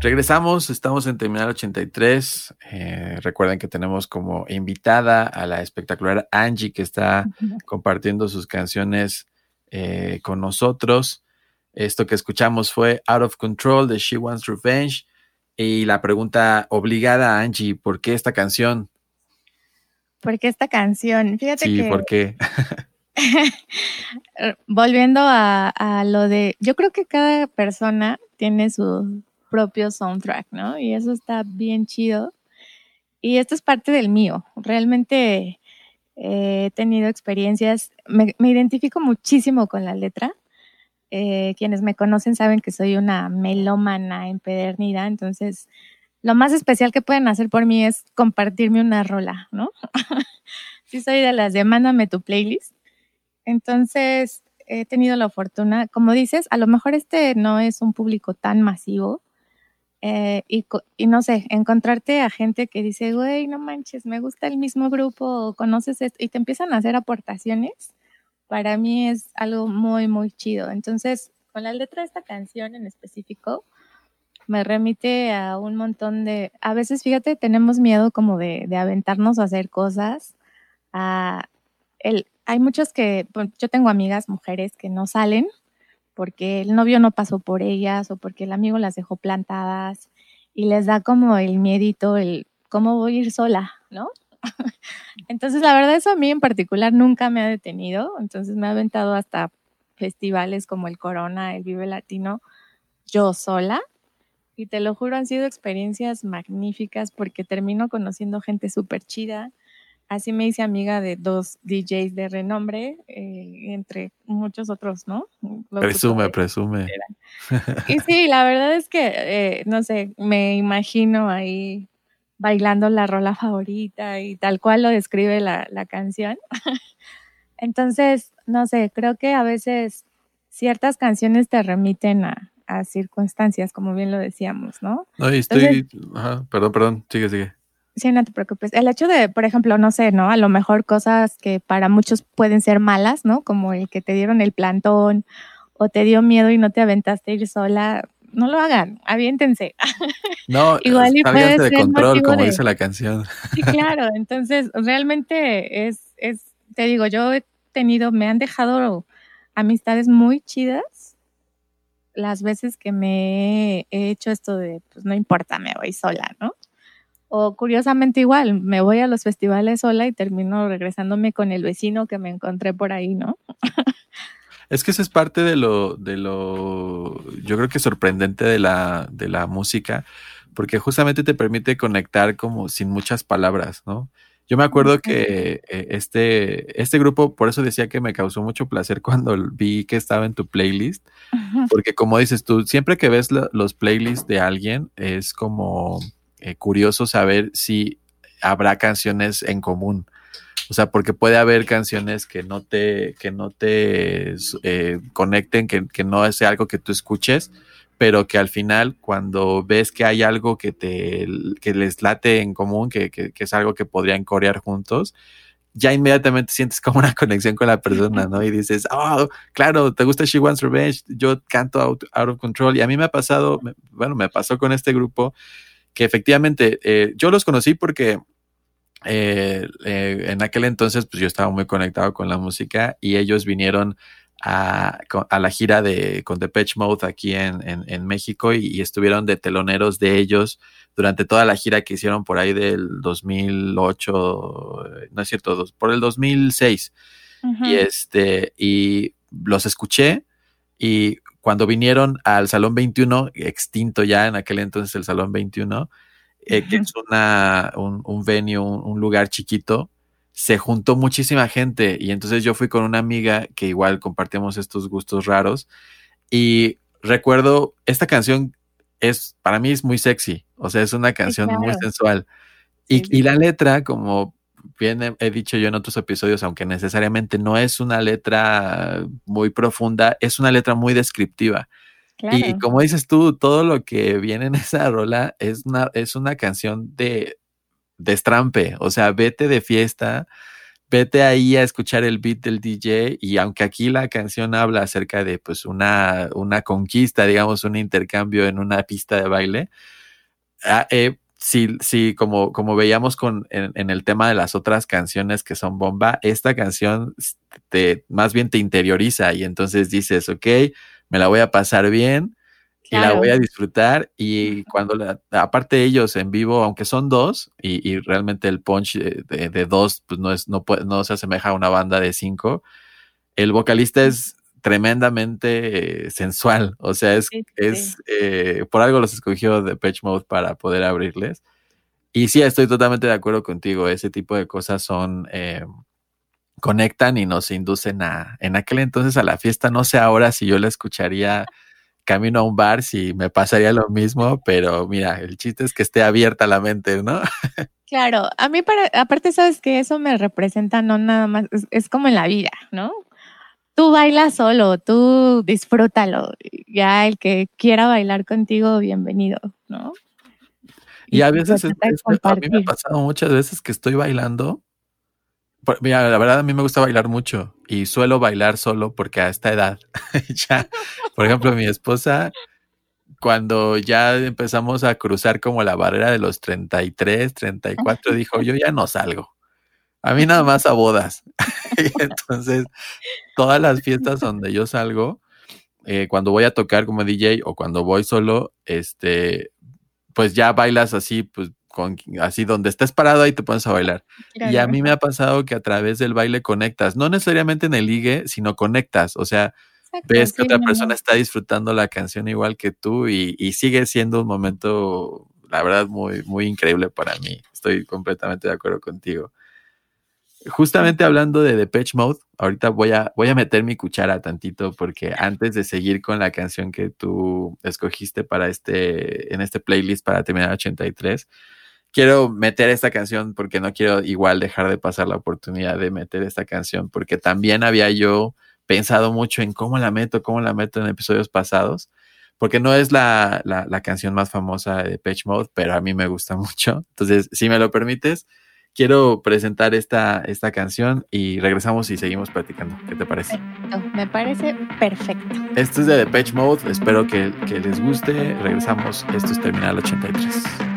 Speaker 1: Regresamos, estamos en Terminal 83. Eh, recuerden que tenemos como invitada a la espectacular Angie que está compartiendo sus canciones eh, con nosotros. Esto que escuchamos fue Out of Control de She Wants Revenge. Y la pregunta obligada a Angie, ¿por qué esta canción?
Speaker 2: ¿Por qué esta canción? Fíjate
Speaker 1: Sí,
Speaker 2: que
Speaker 1: ¿por qué?
Speaker 2: volviendo a, a lo de, yo creo que cada persona tiene su propio soundtrack, ¿no? Y eso está bien chido. Y esto es parte del mío. Realmente eh, he tenido experiencias, me, me identifico muchísimo con la letra. Eh, quienes me conocen saben que soy una melómana empedernida, entonces lo más especial que pueden hacer por mí es compartirme una rola, ¿no? sí soy de las de mándame tu playlist. Entonces he tenido la fortuna, como dices, a lo mejor este no es un público tan masivo, eh, y, y no sé, encontrarte a gente que dice, güey, no manches, me gusta el mismo grupo, conoces esto, y te empiezan a hacer aportaciones, para mí es algo muy, muy chido. Entonces, con la letra de esta canción en específico, me remite a un montón de, a veces, fíjate, tenemos miedo como de, de aventarnos a hacer cosas. a el, hay muchos que, yo tengo amigas mujeres que no salen porque el novio no pasó por ellas o porque el amigo las dejó plantadas y les da como el miedito, el cómo voy a ir sola, ¿no? Entonces, la verdad, eso a mí en particular nunca me ha detenido. Entonces, me ha aventado hasta festivales como el Corona, el Vive Latino, yo sola. Y te lo juro, han sido experiencias magníficas porque termino conociendo gente súper chida. Así me hice amiga de dos DJs de renombre, eh, entre muchos otros, ¿no?
Speaker 1: Presume, presume.
Speaker 2: Y sí, la verdad es que, eh, no sé, me imagino ahí bailando la rola favorita y tal cual lo describe la, la canción. Entonces, no sé, creo que a veces ciertas canciones te remiten a, a circunstancias, como bien lo decíamos, ¿no?
Speaker 1: No, y estoy. Ajá, perdón, perdón, sigue, sigue.
Speaker 2: Sí, no te preocupes. El hecho de, por ejemplo, no sé, ¿no? A lo mejor cosas que para muchos pueden ser malas, ¿no? Como el que te dieron el plantón o te dio miedo y no te aventaste a ir sola. No lo hagan, aviéntense.
Speaker 1: No,
Speaker 2: Igual y puede
Speaker 1: de
Speaker 2: ser
Speaker 1: control, como
Speaker 2: de-
Speaker 1: dice la canción.
Speaker 2: Sí, claro. Entonces, realmente es, es, te digo, yo he tenido, me han dejado amistades muy chidas las veces que me he hecho esto de, pues no importa, me voy sola, ¿no? O curiosamente igual, me voy a los festivales sola y termino regresándome con el vecino que me encontré por ahí, ¿no?
Speaker 1: Es que eso es parte de lo, de lo, yo creo que sorprendente de la, de la música, porque justamente te permite conectar como sin muchas palabras, ¿no? Yo me acuerdo que eh, este, este grupo, por eso decía que me causó mucho placer cuando vi que estaba en tu playlist, porque como dices tú, siempre que ves los playlists de alguien, es como eh, curioso saber si habrá canciones en común. O sea, porque puede haber canciones que no te, que no te eh, conecten, que, que no sea algo que tú escuches, pero que al final, cuando ves que hay algo que te que les late en común, que, que, que es algo que podrían corear juntos, ya inmediatamente sientes como una conexión con la persona, ¿no? Y dices, oh, claro, te gusta She Wants Revenge, yo canto Out, Out of Control. Y a mí me ha pasado, bueno, me pasó con este grupo que efectivamente eh, yo los conocí porque eh, eh, en aquel entonces pues yo estaba muy conectado con la música y ellos vinieron a, a la gira de con Depeche Mode aquí en, en, en México y, y estuvieron de teloneros de ellos durante toda la gira que hicieron por ahí del 2008, eh, no es cierto, dos- por el 2006
Speaker 2: Ujú.
Speaker 1: y este y los escuché y cuando vinieron al Salón 21, extinto ya en aquel entonces el Salón 21, eh, que es una, un, un venue, un, un, lugar chiquito, se juntó muchísima gente y entonces yo fui con una amiga que igual compartimos estos gustos raros y recuerdo, esta canción es, para mí es muy sexy, o sea, es una canción sí, claro. muy sensual. Y, sí. y, la letra, como bien he, he, dicho yo en otros episodios, aunque necesariamente no es una letra muy profunda, es una letra muy descriptiva. Claro. Y como dices tú, todo lo que viene en esa rola es una, es una canción de destrampe, o sea, vete de fiesta, vete ahí a escuchar el beat del DJ y aunque aquí la canción habla acerca de pues una, una conquista, digamos, un intercambio en una pista de baile, eh, sí, sí, como, como veíamos con, en, en, el tema de las otras canciones que son bomba, esta canción te, más bien te interioriza y entonces dices, ok, me la voy a pasar bien, Claro. y la voy a disfrutar y cuando la, aparte ellos en vivo aunque son dos y, y realmente el punch de, de, de, dos pues no es no puede, no se asemeja a una banda de cinco el vocalista es tremendamente eh, sensual o sea es, sí, es. Eh, por algo los escogió de Patch Mode para poder abrirles y sí estoy totalmente de acuerdo contigo ese tipo de cosas son eh, conectan y nos inducen a en aquel entonces a la fiesta no sé ahora si yo la escucharía camino a un bar si me pasaría lo mismo, pero mira, el chiste es que esté abierta la mente, ¿no?
Speaker 2: Claro, a mí para, aparte sabes que eso me representa no nada más, es, es como en la vida, ¿no? Tú bailas solo, tú disfrútalo, ya el que quiera bailar contigo, bienvenido, ¿no?
Speaker 1: Y, y a veces, es, es, a mí me ha pasado muchas veces que estoy bailando Mira, la verdad a mí me gusta bailar mucho y suelo bailar solo porque a esta edad ya, por ejemplo, mi esposa, cuando ya empezamos a cruzar como la barrera de los 33, 34, dijo, yo ya no salgo. A mí nada más a bodas. y entonces, todas las fiestas donde yo salgo, eh, cuando voy a tocar como DJ o cuando voy solo, este, pues ya bailas así, pues con, así donde estés parado ahí te pones a bailar. Claro. Y a mí me ha pasado que a través del baile conectas, no necesariamente en el ligue, sino conectas, o sea, Exacto, ves que sí, otra persona está disfrutando la canción igual que tú y, y, sigue siendo un momento, la verdad, muy, muy increíble para mí. Estoy completamente de acuerdo contigo. Justamente hablando de Depeche Mode, ahorita voy a, voy a meter mi cuchara tantito porque antes de seguir con la canción que tú escogiste para este, en este playlist para terminar 83, quiero meter esta canción porque no quiero igual dejar de pasar la oportunidad de meter esta canción porque también había yo pensado mucho en cómo la meto, cómo la meto en episodios pasados, porque no es la, la, la canción más famosa de Pitch Mode, pero a mí me gusta mucho. Entonces, si me lo permites, quiero presentar esta, esta canción y regresamos y seguimos platicando. ¿Qué te parece?
Speaker 2: Perfecto, me parece perfecto.
Speaker 1: Esto es de Pitch Mode, espero que, que les guste. Regresamos, esto es Terminal 83.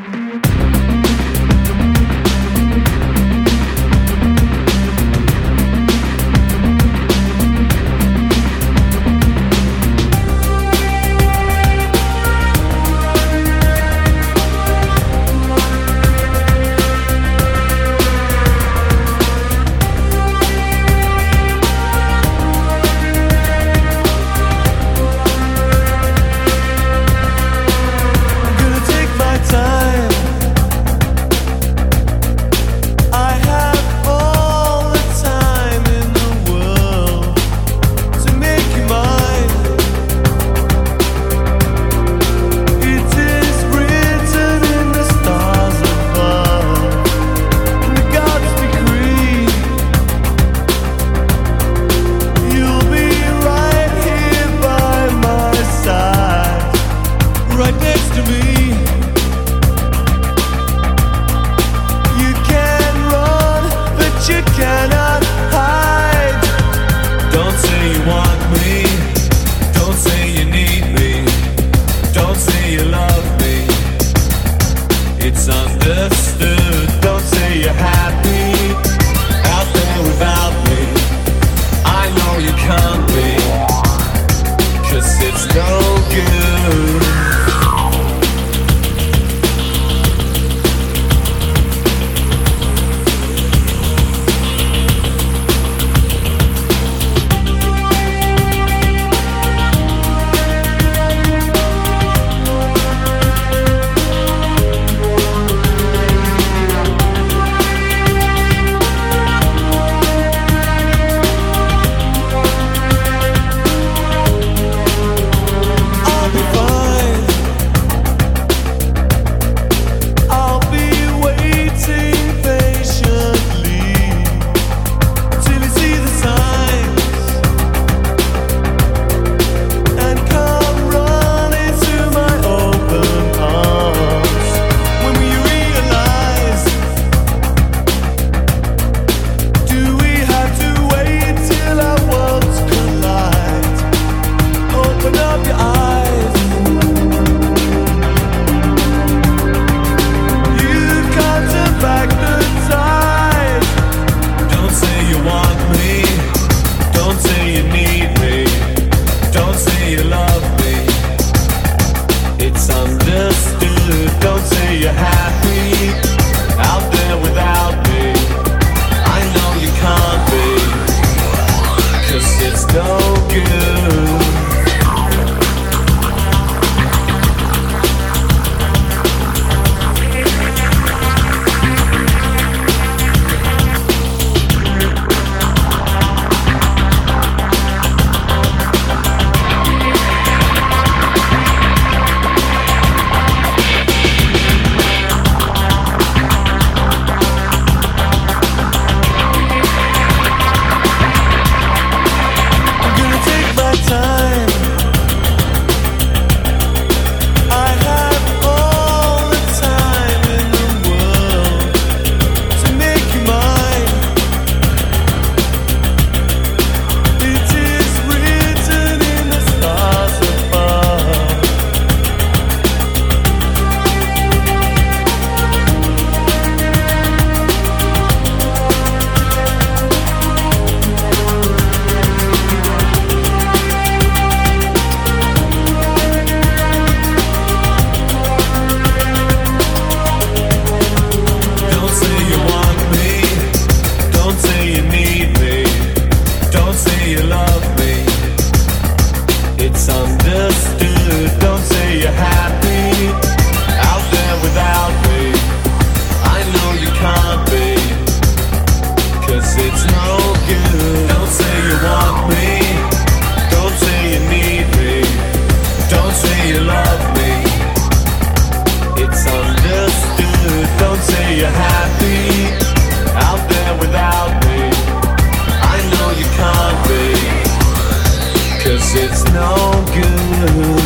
Speaker 1: no good.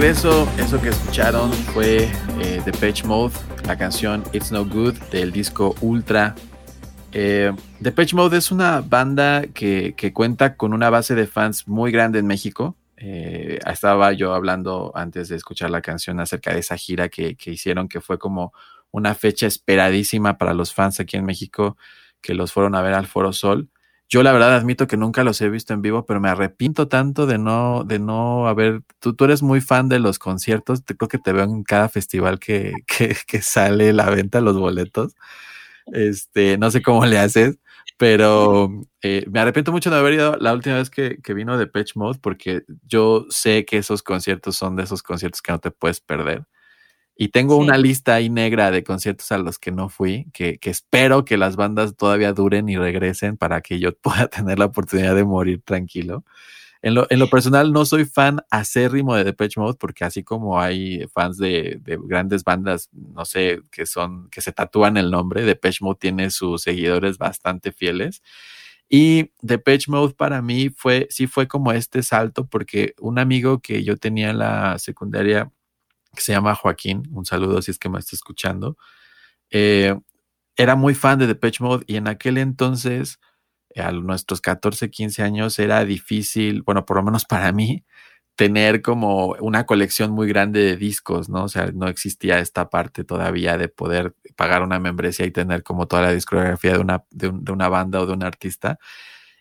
Speaker 1: Regreso. Eso que escucharon fue eh, The Pitch Mode, la canción It's No Good del disco Ultra. The eh, Pitch Mode es una banda que, cuenta con una base de fans muy grande en México. Eh, estaba yo hablando antes de escuchar la canción acerca de esa gira que, que, hicieron, que fue como una fecha esperadísima para los fans aquí en México que los fueron a ver al Foro Sol. Yo la verdad admito que nunca los he visto en vivo, pero me arrepiento tanto de no, de no haber, tú, tú eres muy fan de los conciertos, te, creo que te veo en cada festival que, que, que sale la venta los boletos. Este, no sé cómo le haces, pero eh, me arrepiento mucho de haber ido la última vez que, que vino de Patch Mode, porque yo sé que esos conciertos son de esos conciertos que no te puedes perder. Y tengo una lista ahí negra de conciertos a los que no fui, que, que, espero que las bandas todavía duren y regresen para que yo pueda tener la oportunidad de morir tranquilo. En lo, en lo personal, no soy fan acérrimo de Depeche Mode, porque así como hay fans de, de, grandes bandas, no sé, que son, que se tatúan el nombre, Depeche Mode tiene sus seguidores bastante fieles. Y Depeche Mode para mí fue, sí fue como este salto, porque un amigo que yo tenía en la secundaria que se llama Joaquín, un saludo si es que me está escuchando, eh, era muy fan de Depeche Mode y en aquel entonces, a nuestros 14, 15 años, era difícil, bueno, por lo menos para mí, tener como una colección muy grande de discos, ¿no? O sea, no existía esta parte todavía de poder pagar una membresía y tener como toda la discografía de una, de, de una banda o de un artista.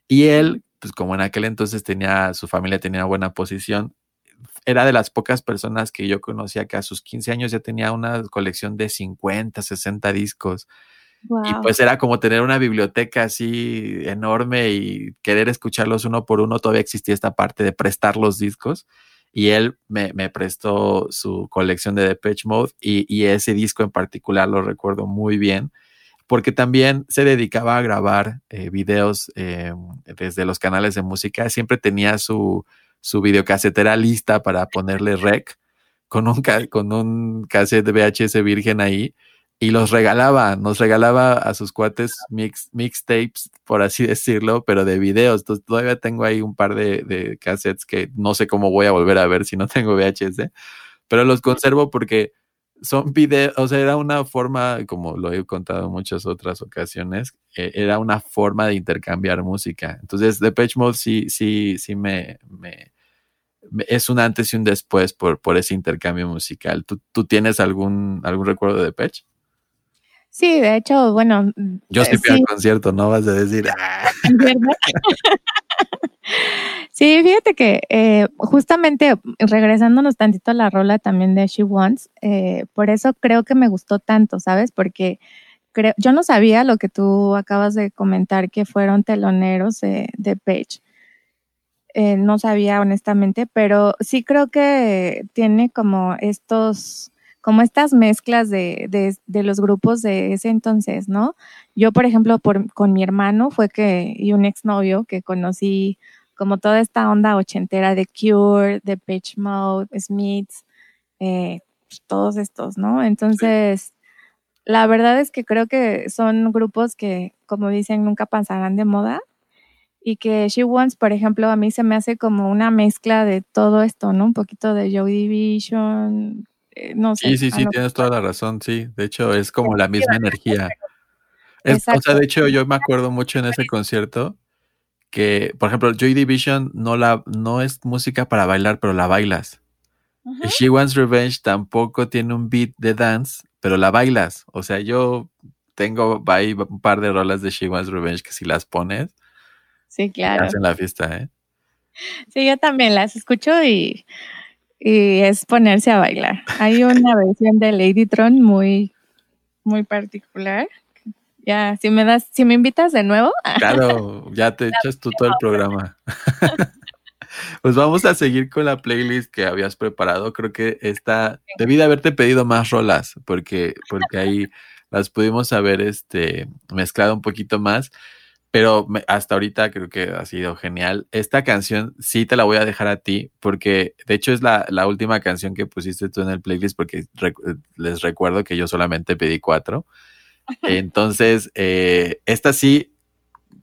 Speaker 1: Y él, pues como en aquel entonces tenía, su familia tenía buena posición, era de las pocas personas que yo conocía que a sus 15 años ya tenía una colección de 50, 60 discos. Y pues era como tener una biblioteca así enorme y querer escucharlos uno por uno. Todavía existía esta parte de prestar los discos. Y él me, me prestó su colección de Depeche Mode y, y, ese disco en particular lo recuerdo muy bien porque también se dedicaba a grabar eh, videos eh, desde los canales de música. Siempre tenía su, su videocasetera lista para ponerle rec con un, con un cassette VHS virgen ahí y los regalaba, nos regalaba a sus cuates mix, mixtapes, por así decirlo, pero de videos. Entonces todavía tengo ahí un par de, de cassettes que no sé cómo voy a volver a ver si no tengo VHS, pero los conservo porque son videos, o sea, era una forma, como lo he contado en muchas otras ocasiones, eh, era una forma de intercambiar música. Entonces, Depeche Mode sí, sí, sí me, me, es un antes y un después por, por ese intercambio musical. ¿Tú, ¿Tú, tienes algún, algún recuerdo de Depeche?
Speaker 2: Sí, de hecho, bueno.
Speaker 1: Yo sí fui al concierto, no vas a decir. Ah".
Speaker 2: sí, fíjate que eh, justamente regresándonos tantito a la rola también de She Wants, eh, por eso creo que me gustó tanto, ¿sabes? Porque creo, yo no sabía lo que tú acabas de comentar, que fueron teloneros de, Page. Eh, no sabía honestamente, pero sí creo que tiene como estos, como estas mezclas de, los grupos de ese entonces, ¿no? Yo, por ejemplo, con mi hermano fue que, y un exnovio que conocí como toda esta onda ochentera de Cure, de Pitch Mode, Smiths, eh, pues, todos estos, ¿no? Entonces, la verdad es que creo que son grupos que, como dicen, nunca pasarán de moda y que She Wants, por ejemplo, a mí se me hace como una mezcla de todo esto, ¿no? Un poquito de Joy Division, eh, no sé.
Speaker 1: Sí, sí, sí, tienes toda la razón, sí. De hecho, es como la misma energía. Es, o sea, de hecho, yo me acuerdo mucho en ese concierto que, por ejemplo, Joy Division no, la, no es música para bailar, pero la bailas. She Wants Revenge tampoco tiene un beat de dance, pero la bailas. O sea, yo tengo ahí un par de rolas de She Wants Revenge que si las pones,
Speaker 2: Sí, claro.
Speaker 1: Hacen la fiesta, ¿eh?
Speaker 2: Sí, yo también las escucho y, y es ponerse a bailar. Hay una versión de Ladytron muy, muy particular. Ya, si me das, si me invitas de nuevo.
Speaker 1: Claro, ya te echas tú todo el programa. Pues vamos a seguir con la playlist que habías preparado. Creo que esta debí de haberte pedido más rolas porque porque ahí las pudimos haber este mezclado un poquito más pero hasta ahorita creo que ha sido genial. Esta canción sí te la voy a dejar a ti, porque de hecho es la, la última canción que pusiste tú en el playlist, porque les recuerdo que yo solamente pedí cuatro. Entonces, eh, esta sí,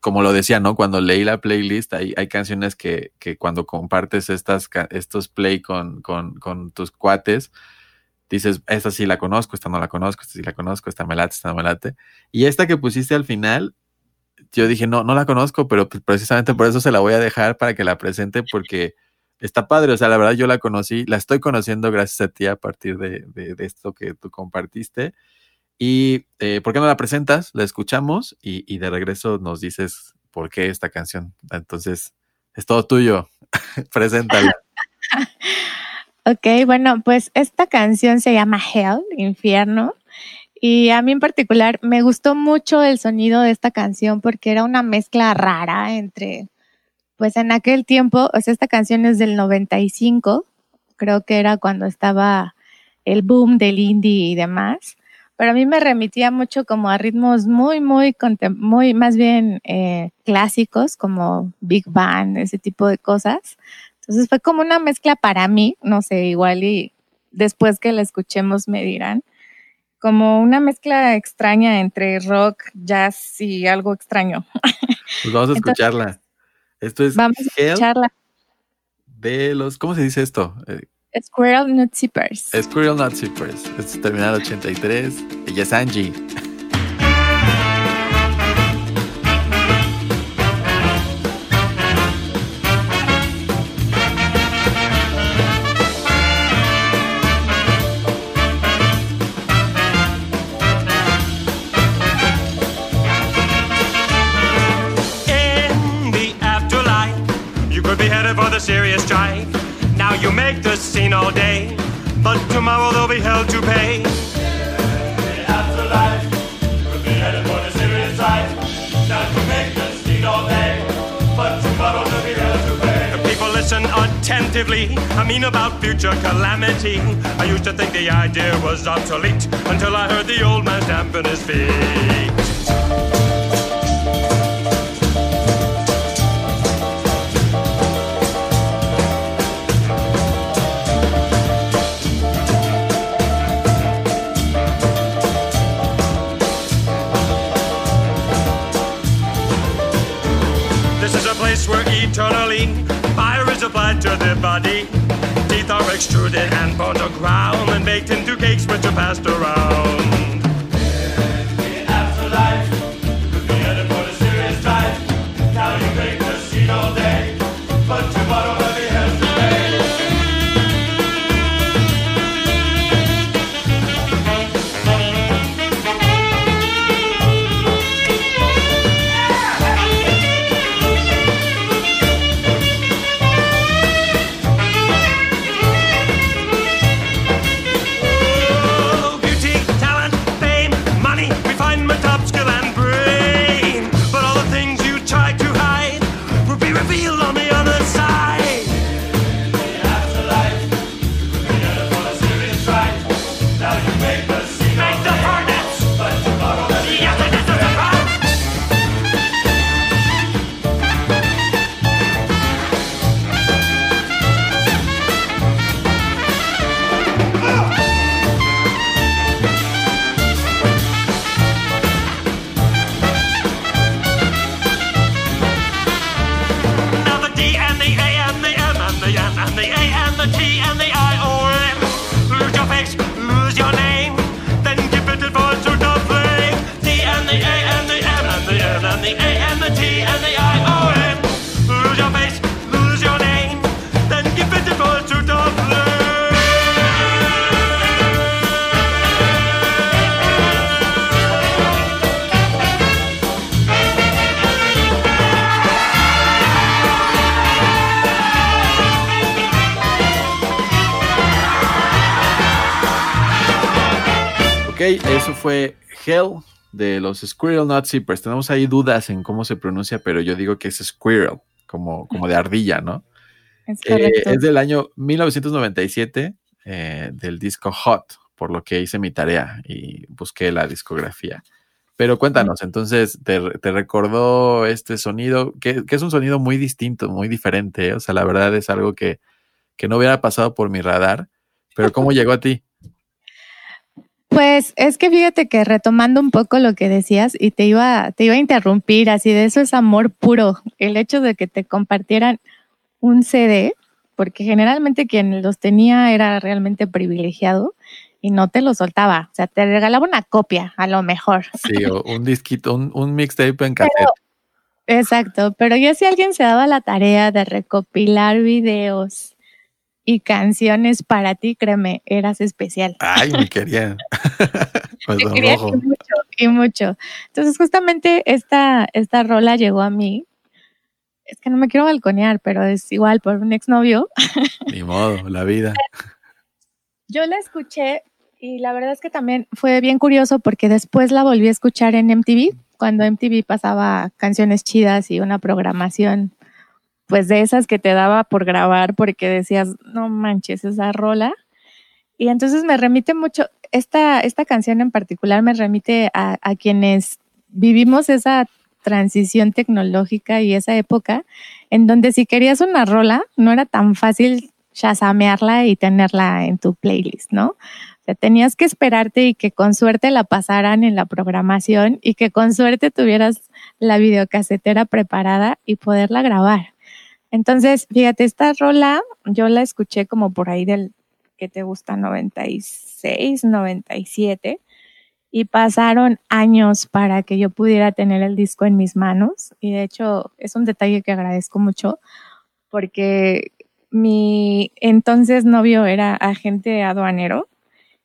Speaker 1: como lo decía, ¿no? Cuando leí la playlist, hay, hay canciones que, que cuando compartes estas, estos play con, con, tus cuates, dices, esta sí la conozco, esta no la conozco, esta sí la conozco, esta me late, esta no me late. Y esta que pusiste al final, yo dije, no, no la conozco, pero precisamente por eso se la voy a dejar para que la presente porque está padre. O sea, la verdad yo la conocí, la estoy conociendo gracias a ti a partir de- de esto que tú compartiste. Y eh, ¿por qué no la presentas? La escuchamos y, y de regreso nos dices por qué esta canción. Entonces, es todo tuyo. Preséntala.
Speaker 2: Ok, bueno, pues esta canción se llama Hell, Infierno. Y a mí en particular me gustó mucho el sonido de esta canción porque era una mezcla rara entre, pues en aquel tiempo, o sea, esta canción es del 95, creo que era cuando estaba el boom del indie y demás, pero a mí me remitía mucho como a ritmos muy, muy, muy más bien eh, clásicos como Big Band, ese tipo de cosas. Entonces fue como una mezcla para mí, no sé, igual y después que la escuchemos me dirán, como una mezcla extraña entre rock, jazz y algo extraño.
Speaker 1: Pues vamos a
Speaker 2: Entonces,
Speaker 1: escucharla. Esto es
Speaker 2: Vamos a escucharla.
Speaker 1: de los, ¿cómo se dice esto? Eh,
Speaker 2: Squirrel Nut Zippers.
Speaker 1: Squirrel Not Zippers. Es terminal 83. Ella es Angie.
Speaker 7: In the afterlife, you could be headed for the serious strike. Now you make the scene all day, but tomorrow there'll be hell to pay. afterlife, you could be headed for the serious. Now you make the scene all day, but tomorrow there'll be hell to pay. The people listen attentively. I mean about future calamity. I used to think the idea was obsolete until I heard the old man stamping his feet. Eternally fire is applied to the body. Teeth are extruded and bones are ground and baked into cakes which are passed around.
Speaker 1: Fue Hell de los Squirrel Not Zippers. Tenemos ahí dudas en cómo se pronuncia, pero yo digo que es Squirrel, como, como de ardilla, ¿no?
Speaker 2: Es
Speaker 1: Eh, es del año 1997, eh, del disco Hot, por lo que hice mi tarea y busqué la discografía. Pero cuéntanos, entonces, ¿te, te recordó este sonido? Que, que es un sonido muy distinto, muy diferente. ¿eh? O sea, la verdad es algo que, que no hubiera pasado por mi radar. Pero ¿cómo llegó a ti?
Speaker 2: Pues es que fíjate que retomando un poco lo que decías y te iba, te iba a interrumpir, así de eso es amor puro, el hecho de que te compartieran un CD, porque generalmente quien los tenía era realmente privilegiado y no te lo soltaba, o sea, te regalaba una copia a lo mejor.
Speaker 1: Sí, o un disquito, un, un mixtape en cassette.
Speaker 2: Exacto, pero ya si alguien se daba la tarea de recopilar videos y canciones para ti, créeme, eras especial.
Speaker 1: Ay, me querían. Pues don
Speaker 2: quería y mucho, y mucho. Entonces, justamente esta, esta rola llegó a mí. Es que no me quiero balconear, pero es igual por un exnovio.
Speaker 1: Ni modo, la vida.
Speaker 2: Yo la escuché y la verdad es que también fue bien curioso porque después la volví a escuchar en MTV, cuando MTV pasaba canciones chidas y una programación, pues de esas que te daba por grabar porque decías, no manches, esa rola. Y entonces me remite mucho, esta, esta canción en particular me remite a, quienes vivimos esa transición tecnológica y esa época en donde si querías una rola no era tan fácil shazamearla y tenerla en tu playlist, ¿no? O sea, tenías que esperarte y que con suerte la pasaran en la programación y que con suerte tuvieras la videocasetera preparada y poderla grabar. Entonces, fíjate, esta rola yo la escuché como por ahí del que te gusta 96, 97 y pasaron años para que yo pudiera tener el disco en mis manos. Y de hecho es un detalle que agradezco mucho porque mi entonces novio era agente aduanero,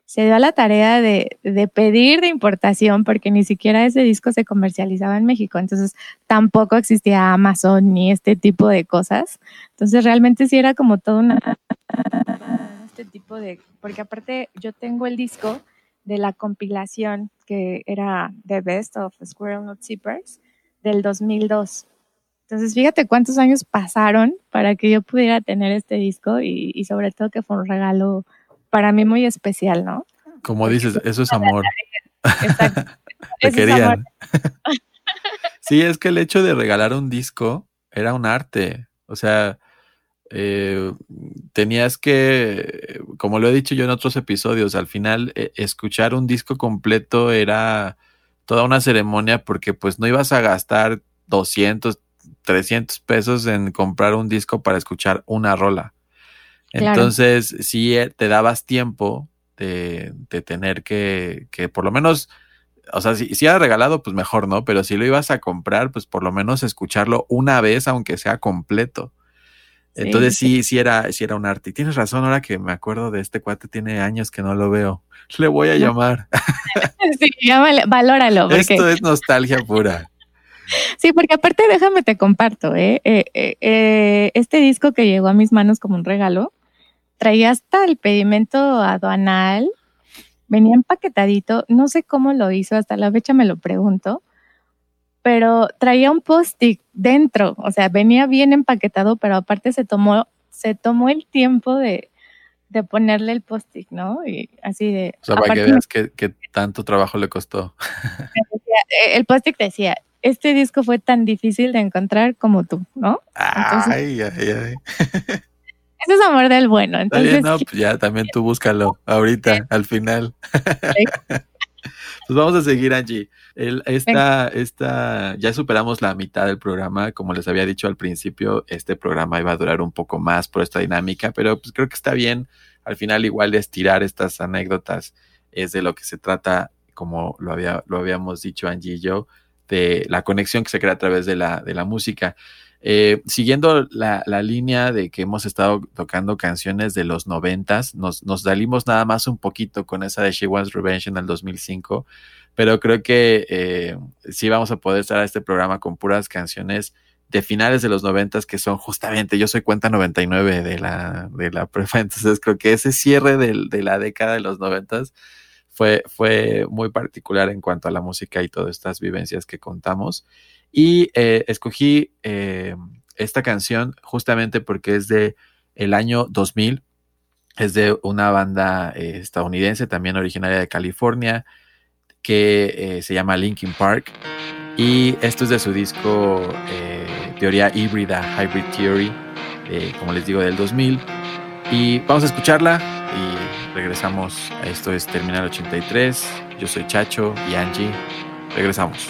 Speaker 2: se dio a la tarea de, de, pedir de importación porque ni siquiera ese disco se comercializaba en México, entonces tampoco existía Amazon ni este tipo de cosas. Entonces realmente sí era como todo una este tipo de porque aparte yo tengo el disco de la compilación que era The Best of Squirrel Nut Zippers del 2002. Entonces, fíjate cuántos años pasaron para que yo pudiera tener este disco y, y, sobre todo que fue un regalo para mí muy especial, ¿no?
Speaker 1: Como dices, eso es amor.
Speaker 2: Exacto.
Speaker 1: Te
Speaker 2: es
Speaker 1: querían. sí, es que el hecho de regalar un disco era un arte. O sea, eh, tenías que, como lo he dicho yo en otros episodios, al final eh, escuchar un disco completo era toda una ceremonia porque pues no ibas a gastar 200, 300 pesos en comprar un disco para escuchar una rola.
Speaker 2: Claro.
Speaker 1: Entonces, sí eh, te dabas tiempo de, de tener que, que, por lo menos, o sea, si, si, era regalado, pues mejor, ¿no? Pero si lo ibas a comprar, pues por lo menos escucharlo una vez, aunque sea completo. Entonces sí, sí, sí era, sí era un arte. Y tienes razón, ahora que me acuerdo de este cuate, tiene años que no lo veo. Le voy a llamar.
Speaker 2: Sí, llámale, valóralo.
Speaker 1: Porque... Esto es nostalgia pura.
Speaker 2: Sí, porque aparte déjame te comparto. Eh, eh, eh, este disco que llegó a mis manos como un regalo, traía hasta el pedimento aduanal, venía empaquetadito, no sé cómo lo hizo, hasta la fecha me lo pregunto, pero traía un post-it dentro, o sea, venía bien empaquetado, pero aparte se tomó, se tomó el tiempo de, de ponerle el post-it, ¿no? Y así de...
Speaker 1: O sea, para que veas que tanto trabajo le costó.
Speaker 2: Decía, el post-it decía, este disco fue tan difícil de encontrar como tú, ¿no?
Speaker 1: Entonces, ay, ay, ay.
Speaker 2: Ese es amor del bueno. Entonces,
Speaker 1: bien, no, pues ya también tú búscalo ahorita, al final. pues vamos a seguir, Angie. El, esta, esta, ya superamos la mitad del programa. Como les había dicho al principio, este programa iba a durar un poco más por esta dinámica, pero pues creo que está bien. Al final, igual de estirar estas anécdotas es de lo que se trata, como lo, había, lo habíamos dicho Angie y yo, de la conexión que se crea a través de la, de la música. Eh, siguiendo la, la, línea de que hemos estado tocando canciones de los noventas, nos, nos salimos nada más un poquito con esa de She Wants Revenge en el 2005, pero creo que eh, sí vamos a poder estar a este programa con puras canciones de finales de los noventas que son justamente, yo soy cuenta 99 de la, de la prepa, entonces creo que ese cierre de, de la década de los noventas fue, fue muy particular en cuanto a la música y todas estas vivencias que contamos. Y eh, escogí eh, esta canción justamente porque es de el año 2000, es de una banda eh, estadounidense, también originaria de California, que se llama Linkin Park. Y esto es de su disco Teoría Híbrida, Hybrid Theory, como les digo, del 2000. Y vamos a escucharla y regresamos. Esto es Terminal 83. Yo soy Chacho y Angie. Regresamos.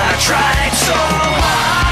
Speaker 8: I tried so hard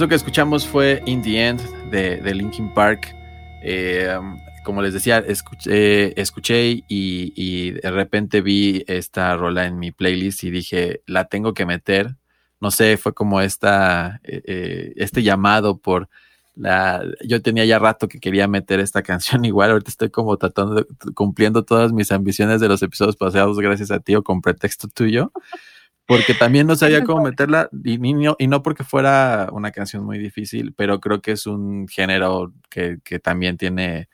Speaker 1: Eso que escuchamos fue In the End de, Linkin Park. Eh, como les decía, escuché, escuché y, de repente vi esta rola en mi playlist y dije, la tengo que meter. No sé, fue como esta, eh, eh, este llamado por la... Yo tenía ya rato que quería meter esta canción igual, ahorita estoy como tratando, cumpliendo todas mis ambiciones de los episodios pasados gracias a ti o con pretexto tuyo porque también no sabía cómo meterla y, no, y, no, porque fuera una canción muy difícil, pero creo que es un género que, que, también tiene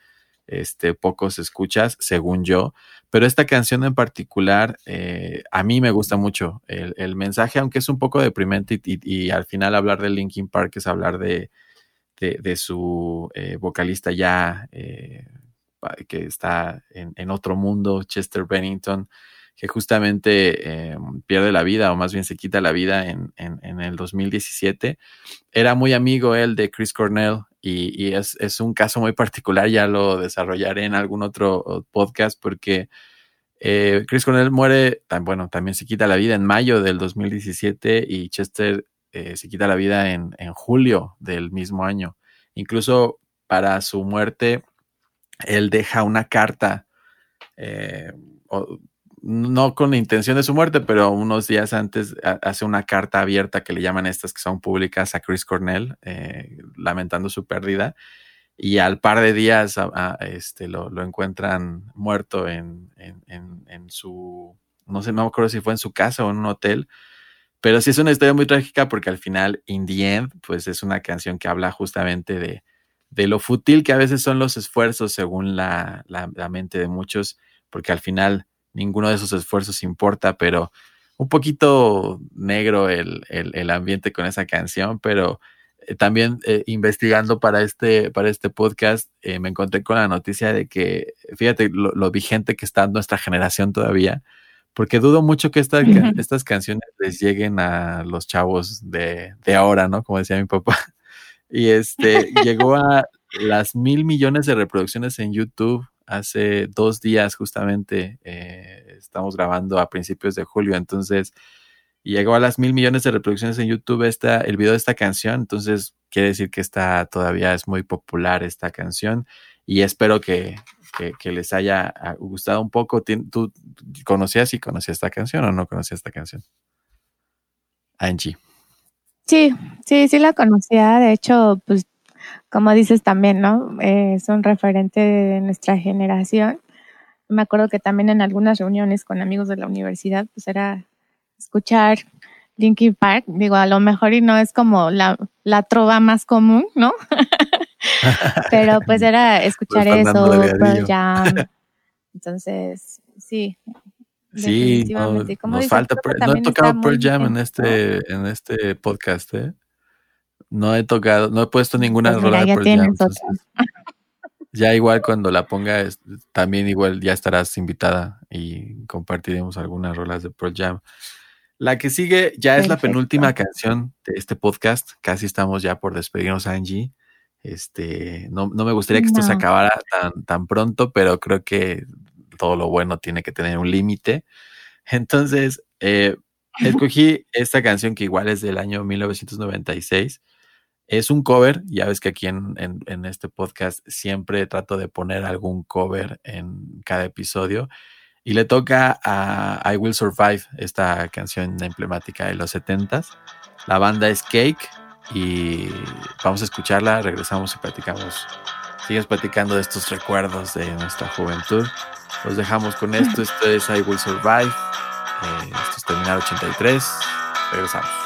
Speaker 1: este, pocos escuchas, según yo. Pero esta canción en particular, eh, a mí me gusta mucho el, el, mensaje, aunque es un poco deprimente y, y, al final hablar de Linkin Park es hablar de, de, de su eh, vocalista ya eh, que está en, en otro mundo, Chester Bennington que justamente eh, pierde la vida, o más bien se quita la vida en, en, el 2017. Era muy amigo él de Chris Cornell y, y es, es, un caso muy particular, ya lo desarrollaré en algún otro podcast porque eh, Chris Cornell muere, bueno, también se quita la vida en mayo del 2017 y Chester eh, se quita la vida en, en julio del mismo año. Incluso para su muerte, él deja una carta. No con la intención de su muerte, pero unos días antes hace una carta abierta que le llaman estas que son públicas a Chris Cornell, eh, lamentando su pérdida. Y al par de días este, lo, lo, encuentran muerto en, en, en, su, no sé, no me acuerdo si fue en su casa o en un hotel. Pero sí es una historia muy trágica porque al final, in the end, pues es una canción que habla justamente de, de lo fútil que a veces son los esfuerzos según la, la mente de muchos, porque al final ninguno de esos esfuerzos importa, pero un poquito negro el, el, el ambiente con esa canción, pero eh, también eh, investigando para este, para este podcast, eh, me encontré con la noticia de que, fíjate, lo, lo, vigente que está nuestra generación todavía, porque dudo mucho que esta, estas canciones les lleguen a los chavos de, de ahora, ¿no? Como decía mi papá. Y este llegó a las mil millones de reproducciones en YouTube hace dos días justamente. Eh, estamos grabando a principios de julio, entonces llegó a las mil millones de reproducciones en YouTube esta, el video de esta canción. Entonces quiere decir que está todavía es muy popular esta canción y espero que, que, que les haya gustado un poco. ¿Tú conocías y conocías esta canción o no conocías esta canción? Angie.
Speaker 2: Sí, sí, sí la conocía. De hecho, pues como dices también, ¿no? Eh, es un referente de nuestra generación. Me acuerdo que también en algunas reuniones con amigos de la universidad, pues era escuchar Linkin Park. Digo, a lo mejor y no es como la, la trova más común, ¿no? Pero pues era escuchar
Speaker 1: Pues
Speaker 2: eso, Pearl Jam. Entonces, sí.
Speaker 1: Sí, no, nos falta. No he tocado Pearl Jam en este, en este podcast, ¿eh? No he tocado, no he puesto ninguna
Speaker 2: Pues
Speaker 1: rola de Pearl Jam. entonces, ya igual cuando la ponga, es- también igual ya estarás invitada y compartiremos algunas rolas de Pearl Jam. La que sigue ya es la penúltima canción de este podcast. Casi estamos ya por despedirnos, Angie. Este, no, no me gustaría que esto se acabara tan, tan pronto, pero creo que todo lo bueno tiene que tener un límite. Entonces, eh, escogí esta canción que igual es del año 1996. Es un cover, ya ves que aquí en, en- en este podcast siempre trato de poner algún cover en cada episodio. Y le toca a I Will Survive, esta canción emblemática de los 70s. La banda es Cake y vamos a escucharla, regresamos y platicamos. Sigues platicando de estos recuerdos de nuestra juventud. Los dejamos con esto. Esto es I Will Survive. Eh, esto es Terminal 83. Regresamos.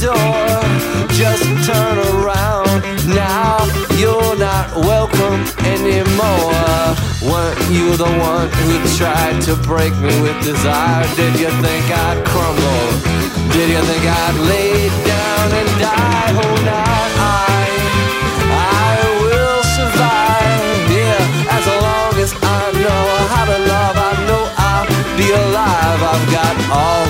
Speaker 3: door. Just turn around. Now you're not welcome anymore. Weren't you the one who tried to break me with desire? Did you think I'd crumble? Did you think I'd lay down and die? Oh, now I, I will survive. Yeah, as long as I know how to love, I know I'll be alive. I've got all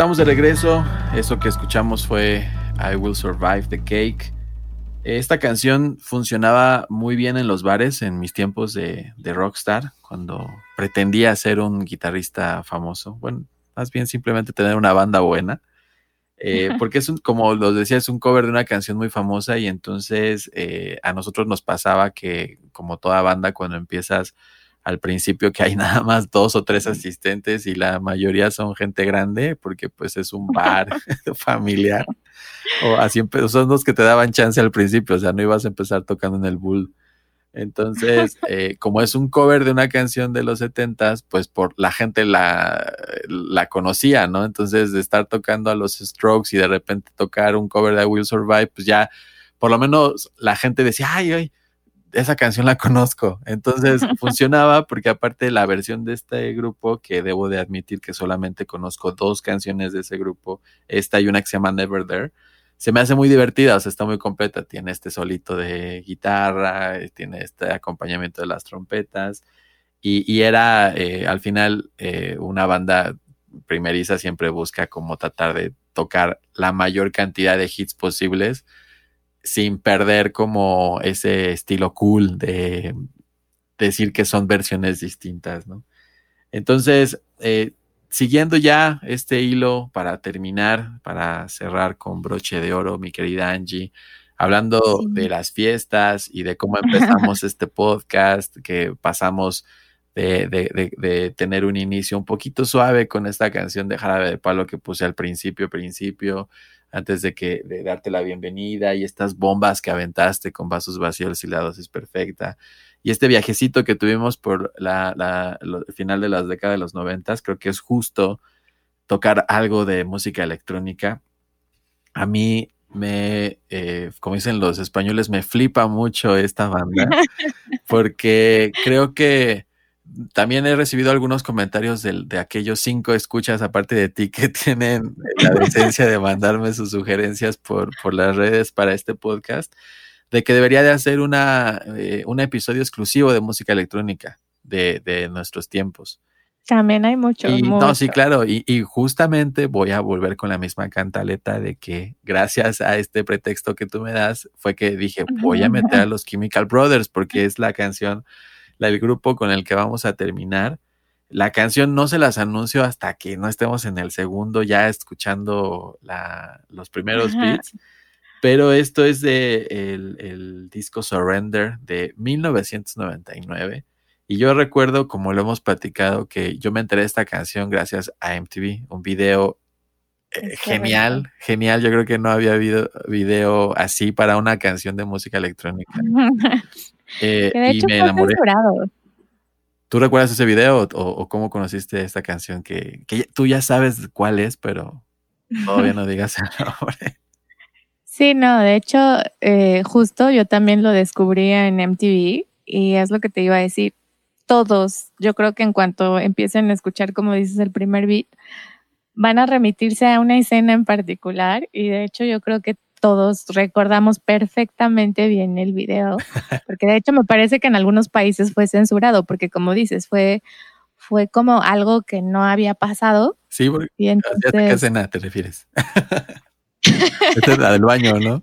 Speaker 1: Estamos de regreso. Eso que escuchamos fue I Will Survive the Cake. Esta canción funcionaba muy bien en los bares en mis tiempos de, de rockstar, cuando pretendía ser un guitarrista famoso. Bueno, más bien simplemente tener una banda buena. Eh, porque es un, como los decía, es un cover de una canción muy famosa y entonces eh, a nosotros nos pasaba que como toda banda cuando empiezas al principio que hay nada más dos o tres asistentes y la mayoría son gente grande porque pues es un bar familiar o así son los que te daban chance al principio, o sea, no ibas a empezar tocando en el bull. Entonces, eh, como es un cover de una canción de los setentas, pues por la gente la, la conocía, ¿no? Entonces, de estar tocando a los Strokes y de repente tocar un cover de I Will Survive, pues ya por lo menos la gente decía, ay, ay, esa canción la conozco. Entonces funcionaba porque aparte la versión de este grupo, que debo de admitir que solamente conozco dos canciones de ese grupo, esta y una que se llama Never There, se me hace muy divertida, o sea, está muy completa. Tiene este solito de guitarra, eh, tiene este acompañamiento de las trompetas y, era eh, al final eh, una banda primeriza siempre busca como tratar de tocar la mayor cantidad de hits posibles sin perder como ese estilo cool de decir que son versiones distintas, ¿no? Entonces, eh, siguiendo ya este hilo para terminar, para cerrar con broche de oro, mi querida Angie, hablando de las fiestas y de cómo empezamos este podcast, que pasamos de, de, de, tener un inicio un poquito suave con esta canción de Jarabe de Palo que puse al principio, principio, antes de que de darte la bienvenida y estas bombas que aventaste con vasos vacíos y la dosis perfecta. Y este viajecito que tuvimos por la, la, el final de las décadas de los noventas, creo que es justo tocar algo de música electrónica. A mí me, eh, como dicen los españoles, me flipa mucho esta banda, porque creo que también he recibido algunos comentarios de, de, aquellos cinco escuchas, aparte de ti, que tienen la decencia de mandarme sus sugerencias por, por las redes para este podcast, de que debería de hacer una, eh, un episodio exclusivo de música electrónica de, de nuestros tiempos.
Speaker 2: También hay mucho.
Speaker 1: Y, No, sí, claro. Y, y, justamente voy a volver con la misma cantaleta de que gracias a este pretexto que tú me das, fue que dije, voy a meter a los Chemical Brothers porque es la canción el grupo con el que vamos a terminar. La canción no se las anuncio hasta que no estemos en el segundo ya escuchando la, los primeros
Speaker 2: Ajá.
Speaker 1: beats. Pero esto es de el, el disco Surrender de 1999. Y yo recuerdo, como lo hemos platicado, que yo me enteré de esta canción gracias a MTV, un video eh, genial, genial. Yo creo que no había habido video así para una canción de música electrónica. Eh, y me enamoré.
Speaker 2: censurado.
Speaker 1: ¿Tú recuerdas ese video o, o cómo conociste esta canción? Que, que ya- tú ya sabes cuál es, pero todavía no digas el nombre.
Speaker 2: Sí, no, de hecho, eh, justo yo también lo descubrí en MTV y es lo que te iba a decir. Todos, yo creo que en cuanto empiecen a escuchar, como dices, el primer beat, van a remitirse a una escena en particular y de hecho yo creo que todos recordamos perfectamente bien el video, porque de hecho me parece que en algunos países fue censurado, porque como dices, fue, fue como algo que no había pasado
Speaker 1: Sí, porque
Speaker 2: y
Speaker 1: ¿ya sé a qué escena te refieres? Esta es la del baño, ¿no?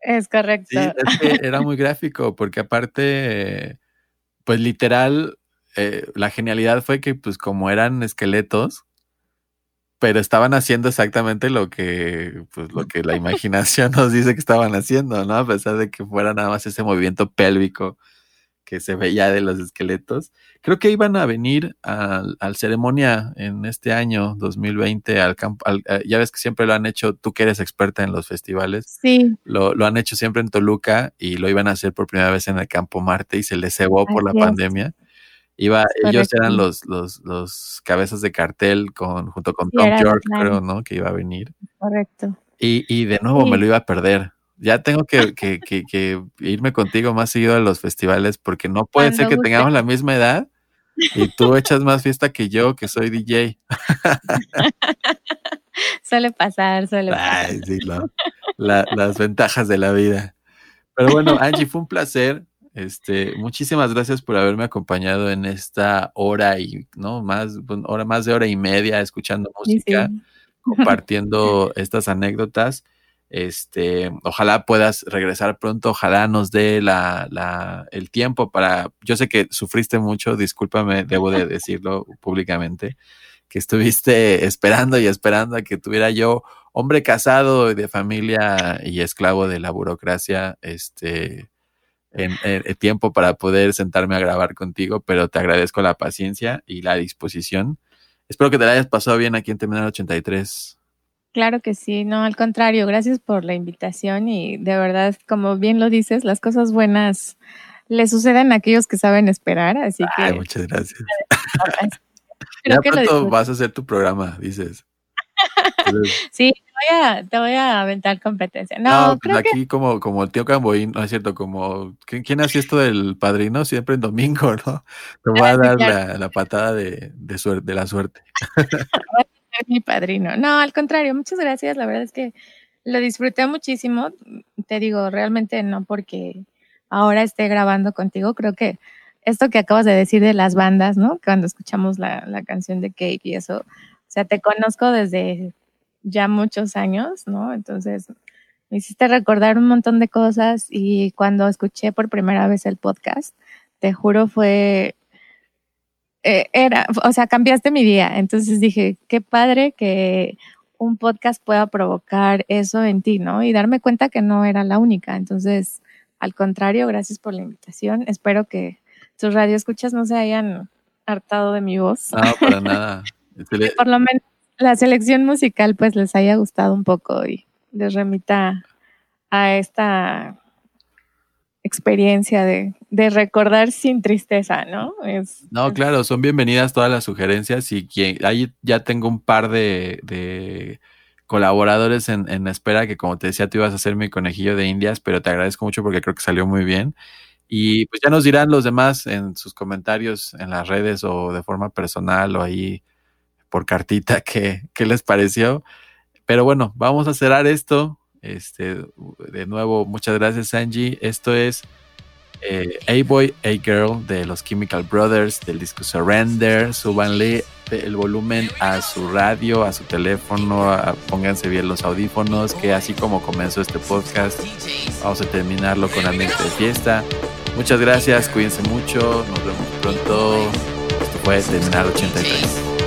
Speaker 2: es correcto.
Speaker 1: Sí, es que era muy gráfico, porque aparte, pues literal, eh, la genialidad fue que, pues como eran esqueletos, pero estaban haciendo exactamente lo que, pues lo que la imaginación nos dice que estaban haciendo, ¿no? A pesar de que fuera nada más ese movimiento pélvico que se veía de los esqueletos. Creo que iban a venir al, al ceremonia en este año 2020 al campo. al- eh, ya ves que siempre lo han hecho, tú que eres experta en los festivales,
Speaker 2: Sí,
Speaker 1: lo, lo han hecho siempre en Toluca y lo iban a hacer por primera vez en el campo Marte y se les cebó por la
Speaker 2: es.
Speaker 1: pandemia. Iba, ellos eran los, los, los cabezas de cartel con, junto con Tom York, creo, ¿no? Que iba a venir.
Speaker 2: correcto.
Speaker 1: Y, y de nuevo
Speaker 2: Sí.
Speaker 1: me lo iba a perder. Ya tengo que, que, que, que irme contigo más seguido a los festivales porque no puede ser que
Speaker 2: guste.
Speaker 1: tengamos la misma edad y tú echas más fiesta que yo, que soy DJ.
Speaker 2: Suele pasar, suele pasar.
Speaker 1: Ay, sí, la- la- las ventajas de la vida. Pero bueno, Angie, fue un placer. Este, muchísimas gracias por haberme acompañado en esta hora y no más, hora más de hora y media escuchando
Speaker 2: Sí, sí.
Speaker 1: música, compartiendo estas anécdotas. Este, ojalá puedas regresar pronto, ojalá nos dé la, la, el tiempo para. Yo sé que sufriste mucho, discúlpame, debo de decirlo públicamente, que estuviste esperando y esperando a que tuviera yo, hombre casado y de familia y esclavo de la burocracia, este, en, en- en tiempo para poder sentarme a grabar contigo, pero te agradezco la paciencia y la disposición. Espero que te la hayas pasado bien aquí en Terminal 83.
Speaker 2: Claro que sí, no, al contrario, gracias por la invitación y de verdad, como bien lo dices, las cosas buenas le suceden a aquellos que saben esperar, así que
Speaker 1: Ay, muchas gracias.
Speaker 2: creo
Speaker 1: ya
Speaker 2: que
Speaker 1: pronto vas a hacer tu programa, dices. Entonces,
Speaker 2: Sí, te voy a, te voy a aventar competencia. No,
Speaker 1: no, pues
Speaker 2: creo que
Speaker 1: aquí como, como el tío Camboín, no es cierto, como ¿quién, quién hacía esto del padrino? Siempre en domingo, ¿no? Te voy a dar la, la patada de, de, suerte, de la suerte.
Speaker 2: mi padrino. No, al contrario, muchas gracias. La verdad es que lo disfruté muchísimo. Te digo, realmente no porque ahora esté grabando contigo. Creo que esto que acabas de decir de las bandas, ¿no? Cuando escuchamos la, la canción de Cake y eso, o sea, te conozco desde ya muchos años, ¿no? Entonces, me hiciste recordar un montón de cosas y cuando escuché por primera vez el podcast, te juro fue eh, era, o sea, cambiaste mi día. Entonces dije, qué padre que un podcast pueda provocar eso en ti, ¿no? Y darme cuenta que no era la única. Entonces, al contrario, gracias por la invitación. Espero que tus radioescuchas no se hayan hartado de mi voz.
Speaker 1: No, para nada.
Speaker 2: Por lo menos la selección musical pues les haya gustado un poco y les remita a esta experiencia de, de recordar sin tristeza, ¿no? Es,
Speaker 1: No,
Speaker 2: es-
Speaker 1: claro, son bienvenidas todas las sugerencias y quien, ahí ya tengo un par de, de colaboradores en, en espera que como te decía tú ibas a ser mi conejillo de indias, pero te agradezco mucho porque creo que salió muy bien. Y pues ya nos dirán los demás en sus comentarios en las redes o de forma personal o ahí por cartita qué, qué les pareció. Pero bueno, vamos a cerrar esto. Este, de nuevo, muchas gracias Angie. Esto es eh, A-Boy, A-Girl de los Chemical Brothers del disco Surrender. Súbanle el volumen a su radio, a su teléfono, a- pónganse bien los audífonos, que así como comenzó este podcast, vamos a terminarlo con ambiente de fiesta. Muchas gracias, cuídense mucho, nos vemos pronto. Esto fue Terminal 83.